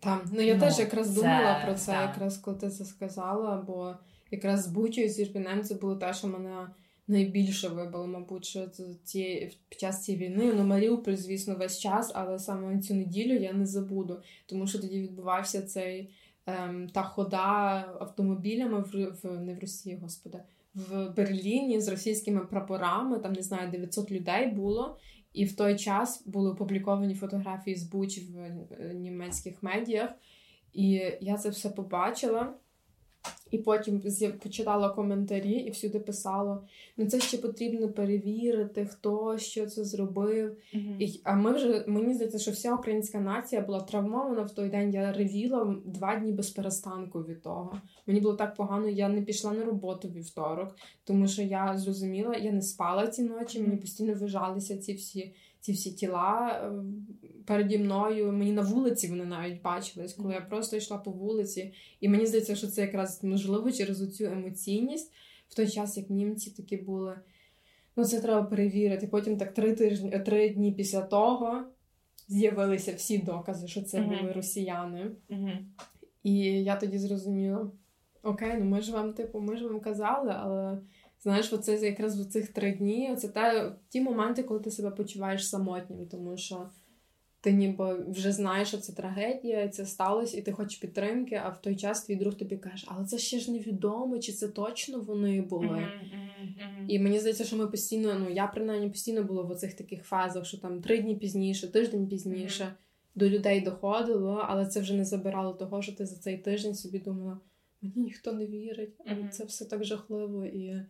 Там, ну я ну, теж якраз це, думала про це, та. якраз коли ти це сказала, бо якраз з Бучою з Ірпінем це було те, що мене найбільше вибило, мабуть, що ці, під час цієї війни. Ну, Маріуполь, звісно, весь час, але саме цю неділю я не забуду, тому що тоді відбувався цей ем, та хода автомобілями в, в не в Росії, господи. В Берліні з російськими прапорами, там не знаю, 900 людей було, і в той час були опубліковані фотографії з Буч в е, німецьких медіях. І я це все побачила. І потім почитала коментарі і всюди писало: ну це ще потрібно перевірити, хто що це зробив. Мгм. І, а ми вже мені здається, що вся українська нація була травмована в той день. Я ревіла два дні без перестанку від того. Мені було так погано, я не пішла на роботу вівторок, тому що я зрозуміла, я не спала ці ночі. Мені постійно вижалися ці всі, ці всі тіла е, переді мною. Мені на вулиці вони навіть бачились, коли я просто йшла по вулиці. І мені здається, що це якраз можливо через цю емоційність в той час, як німці такі були. Ну, це треба перевірити. Потім так три тижні, три дні після того з'явилися всі докази, що це Мгм. були росіяни. Мгм. І я тоді зрозуміла: окей, ну ми ж вам, типу, ми ж вам казали, але знаєш, оце якраз в цих три дні, це те, ті моменти, коли ти себе почуваєш самотнім, тому що ти ніби вже знаєш, що це трагедія, це сталося, і ти хочеш підтримки, а в той час твій друг тобі каже, але це ще ж невідомо, чи це точно вони були. І мені здається, що ми постійно, ну я принаймні постійно була в оцих таких фазах, що там три дні пізніше, тиждень пізніше до людей доходило, але це вже не забирало того, що ти за цей тиждень собі думала, мені ніхто не вірить, Мгм. це все так жахливо і.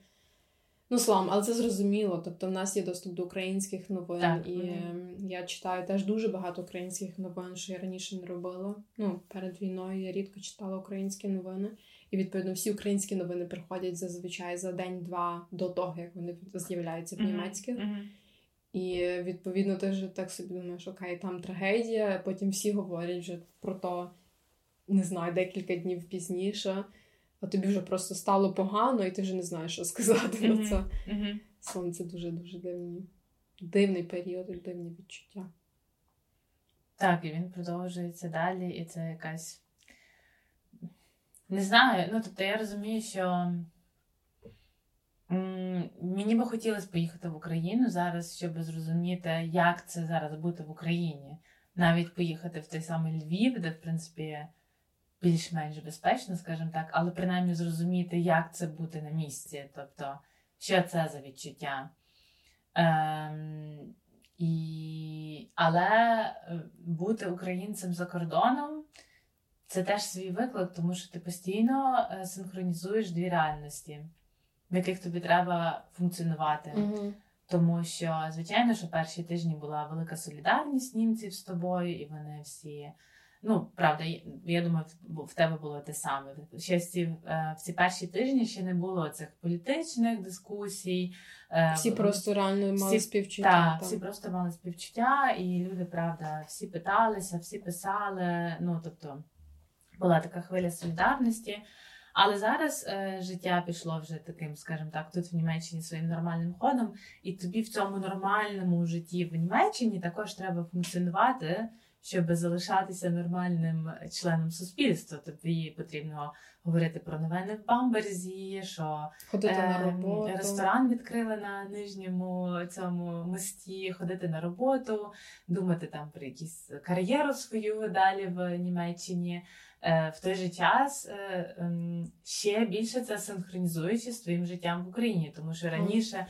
Ну, словом, але це зрозуміло. Тобто, в нас є доступ до українських новин, Так, і ем, я читаю теж дуже багато українських новин, що я раніше не робила. Ну, перед війною я рідко читала українські новини. І відповідно всі українські новини приходять зазвичай за день-два до того, як вони з'являються в німецьких. Мгм. І відповідно ти вже так собі думаєш, окей, там трагедія. Потім всі говорять вже про то, не знаю, декілька днів пізніше, а тобі вже просто стало погано, і ти вже не знаєш, що сказати на це. Мгм. Словом, це дуже дуже дивні. Дивний період і дивні відчуття. Так, і він продовжується далі, і це якась. Не знаю. Ну, тобто я розумію, що мені би хотілося поїхати в Україну зараз, щоб зрозуміти, як це зараз бути в Україні. Навіть поїхати в той самий Львів, де, в принципі, більш-менш безпечно, скажімо так, але принаймні зрозуміти, як це бути на місці. Тобто, що це за відчуття. Ем, і... Але е, бути українцем за кордоном це теж свій виклик, тому що ти постійно е, синхронізуєш дві реальності, в яких тобі треба функціонувати. Угу. Тому що, звичайно, що перші тижні була велика солідарність німців з тобою, і вони всі. Ну, правда, я- думаю, в- тебе було те саме. Ще в ці, в ці перші тижні ще не було цих політичних дискусій. е, Всі просто реально мали всі- співчуття. Так, там. всі просто мали співчуття, і люди, правда, всі питалися, всі писали. Ну, тобто, була така хвиля солідарності. Але зараз е, життя пішло вже таким, скажімо так, тут в Німеччині своїм нормальним ходом, і тобі в цьому нормальному житті в Німеччині також треба функціонувати, щоб залишатися нормальним членом суспільства. Тобі потрібно говорити про новини в Бамберзі, що Ходити на Ем, роботу. Ресторан відкрили на нижньому цьому мості, ходити на роботу, думати там про якісь кар'єру свою далі в Німеччині. Е, В той же час е, ем, ще більше це синхронізуючи з твоїм життям в Україні, тому що раніше.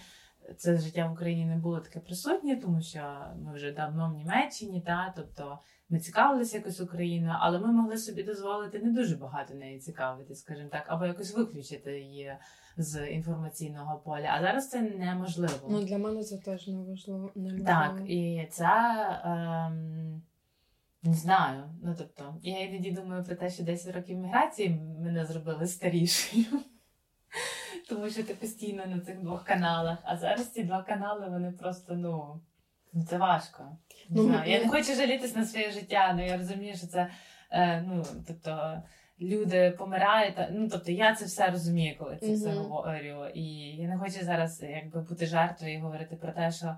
Це життя в Україні не було таке присутнє, тому що ми вже давно в Німеччині, та тобто ми цікавилися якось Україною, але ми могли собі дозволити не дуже багато неї цікавити, скажімо так, або якось виключити її з інформаційного поля. А зараз це неможливо. Ну, для мене це теж не важливо. Не так, і це ем, не знаю. Ну тобто, я іноді думаю про те, що 10 років міграції мене зробили старішою. Тому що ти постійно на цих двох каналах. А зараз ці два канали, вони просто, ну, це важко. Ну, знаю. Я не хочу жалітись на своє життя, але я розумію, що це е, ну, тобто, люди помирають. Ну, тобто, я це все розумію, коли це все говорю. І я не хочу зараз якби бути жертвою і говорити про те, що.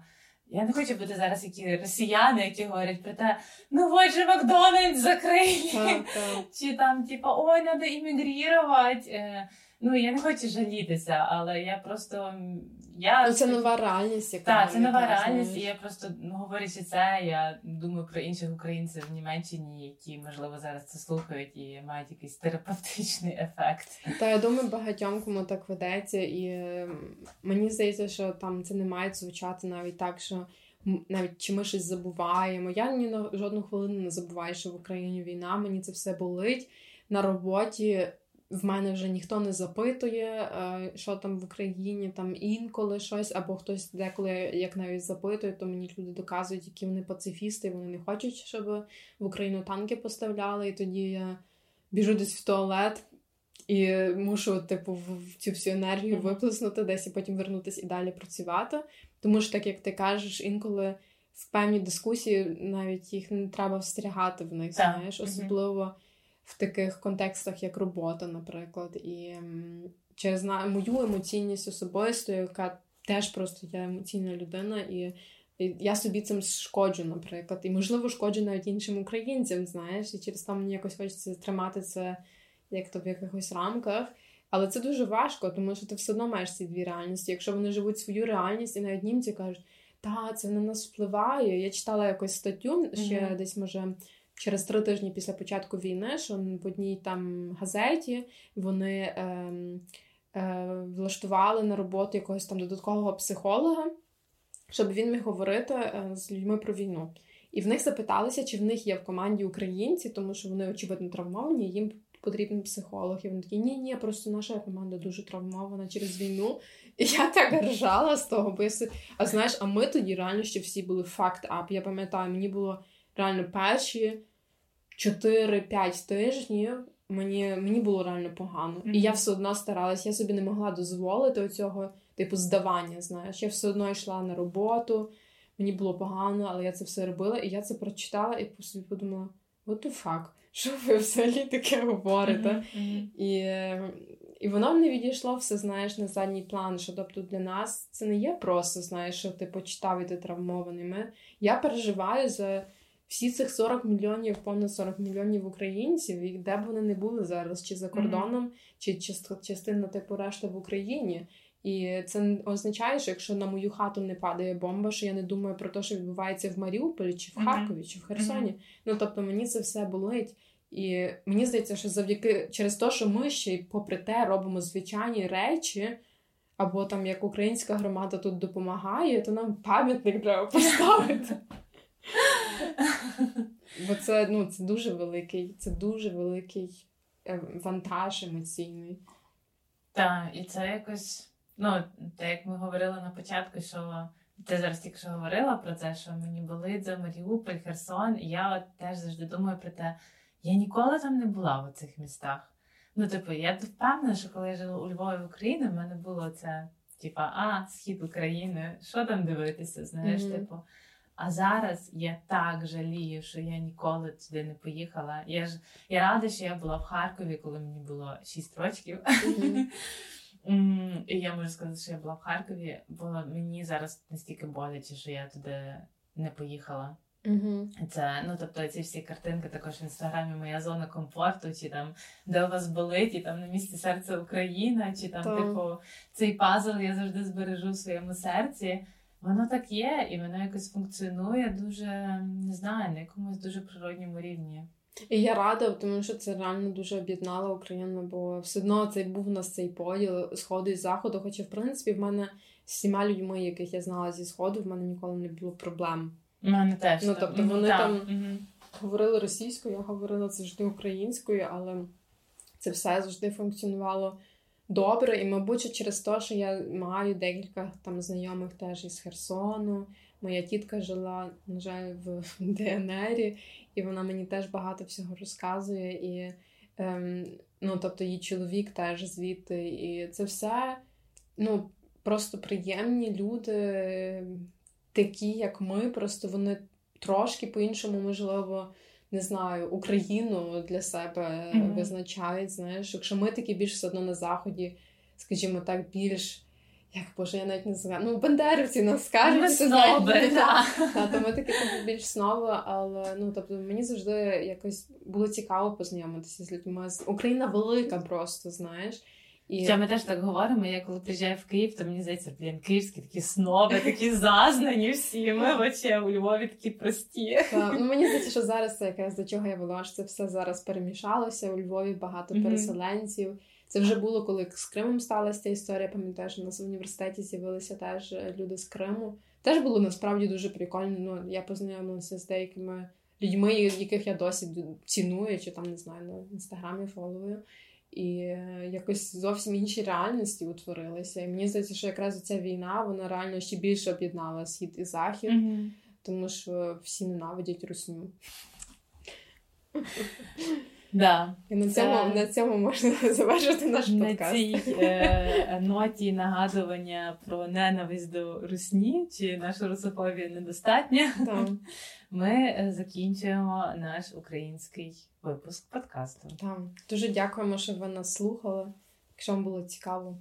Я не хочу бути зараз які росіяни, які говорять про те, ну от же Макдональдс закрили. Чи там, типу, ой, треба іммігрувати. Е, Ну, я не хочу жалітися, але я просто. Я... Ну, це нова реальність, яка Так, це нова якраз, реальність, і я просто ну, говорячи це, я думаю про інших українців в Німеччині, які можливо зараз це слухають і мають якийсь терапевтичний ефект. Та я думаю, багатьом кому так ведеться, і мені здається, що там це не має звучати навіть так, що навіть чи ми щось забуваємо. Я ні на жодну хвилину не забуваю, що в Україні війна, мені це все болить на роботі. В мене вже ніхто не запитує, е, що там в Україні, там інколи щось, або хтось деколи як навіть запитує, то мені люди доказують, які вони пацифісти, вони не хочуть, щоб в Україну танки поставляли. І тоді я біжу десь в туалет. І мушу, типу, в цю всю енергію виплеснути десь і потім вернутися і далі працювати. Тому що, так як ти кажеш, інколи в певні дискусії навіть їх не треба встрягати в них, знаєш, особливо в таких контекстах, як робота, наприклад. І через мою емоційність особисто, яка теж просто я емоційна людина, і, я собі цим шкоджу, наприклад. І можливо шкоджу навіть іншим українцям, знаєш, і через то мені якось хочеться тримати це як то в якихось рамках. Але це дуже важко, тому що ти все одно маєш ці дві реальності. Якщо вони живуть свою реальність, і навіть німці кажуть, та це на нас впливає. Я читала якусь статтю ще Мгм. десь, може, через три тижні після початку війни, що в одній там газеті вони ем, е, влаштували на роботу якогось там додаткового психолога, щоб він міг говорити е, з людьми про війну. І в них запиталися, чи в них є в команді українці, тому що вони очевидно травмовані, їм потрібен психолог. І вони такі, ні, ні, просто наша команда дуже травмована через війну. І я так ржала з того, бо я А знаєш, а ми тоді реально ще всі були факт ап. Я пам'ятаю, мені було реально перші 4-5 тижнів. Мені, мені було реально погано. Мгм. І я все одно старалась, я собі не могла дозволити оцього, типу, здавання. Знаєш, я все одно йшла на роботу, мені було погано, але я це все робила, і я це прочитала і по собі подумала: what the fuck? Що ви взагалі таке говорите? Мгм. І, і воно не відійшло все, знаєш, на задній план. Що тобто для нас це не є просто, знаєш, що ти почитав і ти травмований. Ми, я переживаю за всі цих 40 мільйонів, понад 40 мільйонів українців, і де б вони не були зараз, чи за кордоном, чи частина типу решта в Україні. І це означає, що якщо на мою хату не падає бомба, що я не думаю про те, що відбувається в Маріуполі, чи в. Харкові, чи в Херсоні. Ну тобто мені це все болить. І мені здається, що завдяки через те, що ми ще й попри те робимо звичайні речі, або там як українська громада тут допомагає, то нам пам'ятник треба поставити. Бо це, ну, це дуже великий, це дуже великий е, вантаж емоційний. Так, і це якось, ну, те, як ми говорили на початку, що ти зараз тільки що говорила про це, що мені болить за Маріуполь, Херсон, і я от теж завжди думаю про те, я ніколи там не була в цих містах. Ну, типу, я впевнена, що коли я жила у Львові в Україні, в мене було це, типа, а, схід України, що там дивитися, знаєш, Мгм. типу. А зараз я так жалію, що я ніколи туди не поїхала. Я ж я рада, що я була в Харкові, коли мені було 6 років. М, І я можу сказати, що я була в Харкові, бо мені зараз настільки боляче, що я туди не поїхала. Угу. Це ну тобто ці всі картинки також в інстаграмі моя зона комфорту, чи там де у вас болить, і там на місці серця Україна, чи там, Так. типу, цей пазл я завжди збережу в своєму серці. Воно так є, і воно якось функціонує дуже не знаю, на якомусь дуже природньому рівні. І я рада, тому що це реально дуже об'єднало Україну, бо все одно цей був у нас цей поділ сходу і заходу. Хоча, в принципі, в мене з всіма людьми, яких я знала зі сходу, в мене ніколи не було проблем. У мене теж Ну, тобто вони так. там- Мгм. Говорили російською, я говорила завжди українською, але це все завжди функціонувало добре. І, мабуть, через те, що я маю декілька там знайомих теж із Херсону. Моя тітка жила, на жаль, в ДНРі, і вона мені теж багато всього розказує. І ем, ну, тобто її чоловік теж звідти. І це все ну, просто приємні люди, такі, як ми, просто вони трошки по-іншому, можливо, не знаю, Україну для себе Мгм. визначають. Знаєш, якщо ми такі більш все одно на заході, скажімо так, більш. Як боже, я навіть не знаю. Ну, бандерівці нас скажуть, Ми що да. та, то ми такі типу, більш снови, але ну тобто мені завжди якось було цікаво познайомитися з людьми. Україна велика просто, знаєш. І Хоча ми теж так говоримо, я коли приїжджаю в Київ, то мені здається, блін, київські такі сноби, такі зазнані всі. Ми вообще у Львові такі прості. Та, ну, мені здається, що зараз це якраз до чого я вела, що це все зараз перемішалося. У Львові багато Мгм. переселенців. Це вже було, коли з Кримом сталася ця історія. Пам'ятаю, що у нас в університеті з'явилися теж е, люди з Криму. Теж було насправді дуже прикольно. Ну, я познайомилася з деякими людьми, яких я досі ціную, чи там не знаю, на інстаграмі фоловую. І е, якось зовсім інші реальності утворилися. І мені здається, що якраз ця війна вона реально ще більше об'єднала схід і захід, Мгм. тому що всі ненавидять русню. Да. І на Це- цьому, на цьому можна завершити наш На подкаст. цій е, ноті нагадування про ненависть до русні чи наша русофобія недостатня. Так, Ми е, закінчуємо наш український випуск подкасту. так. Дуже дякуємо, що ви нас слухали. Якщо вам було цікаво,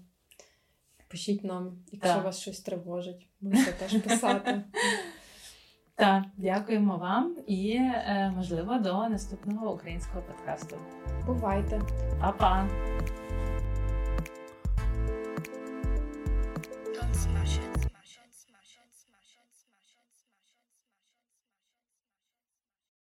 пишіть нам, якщо Так. вас щось тривожить, можете теж писати. Так, дякуємо вам і е, можливо до наступного українського подкасту. Бувайте! Па-па!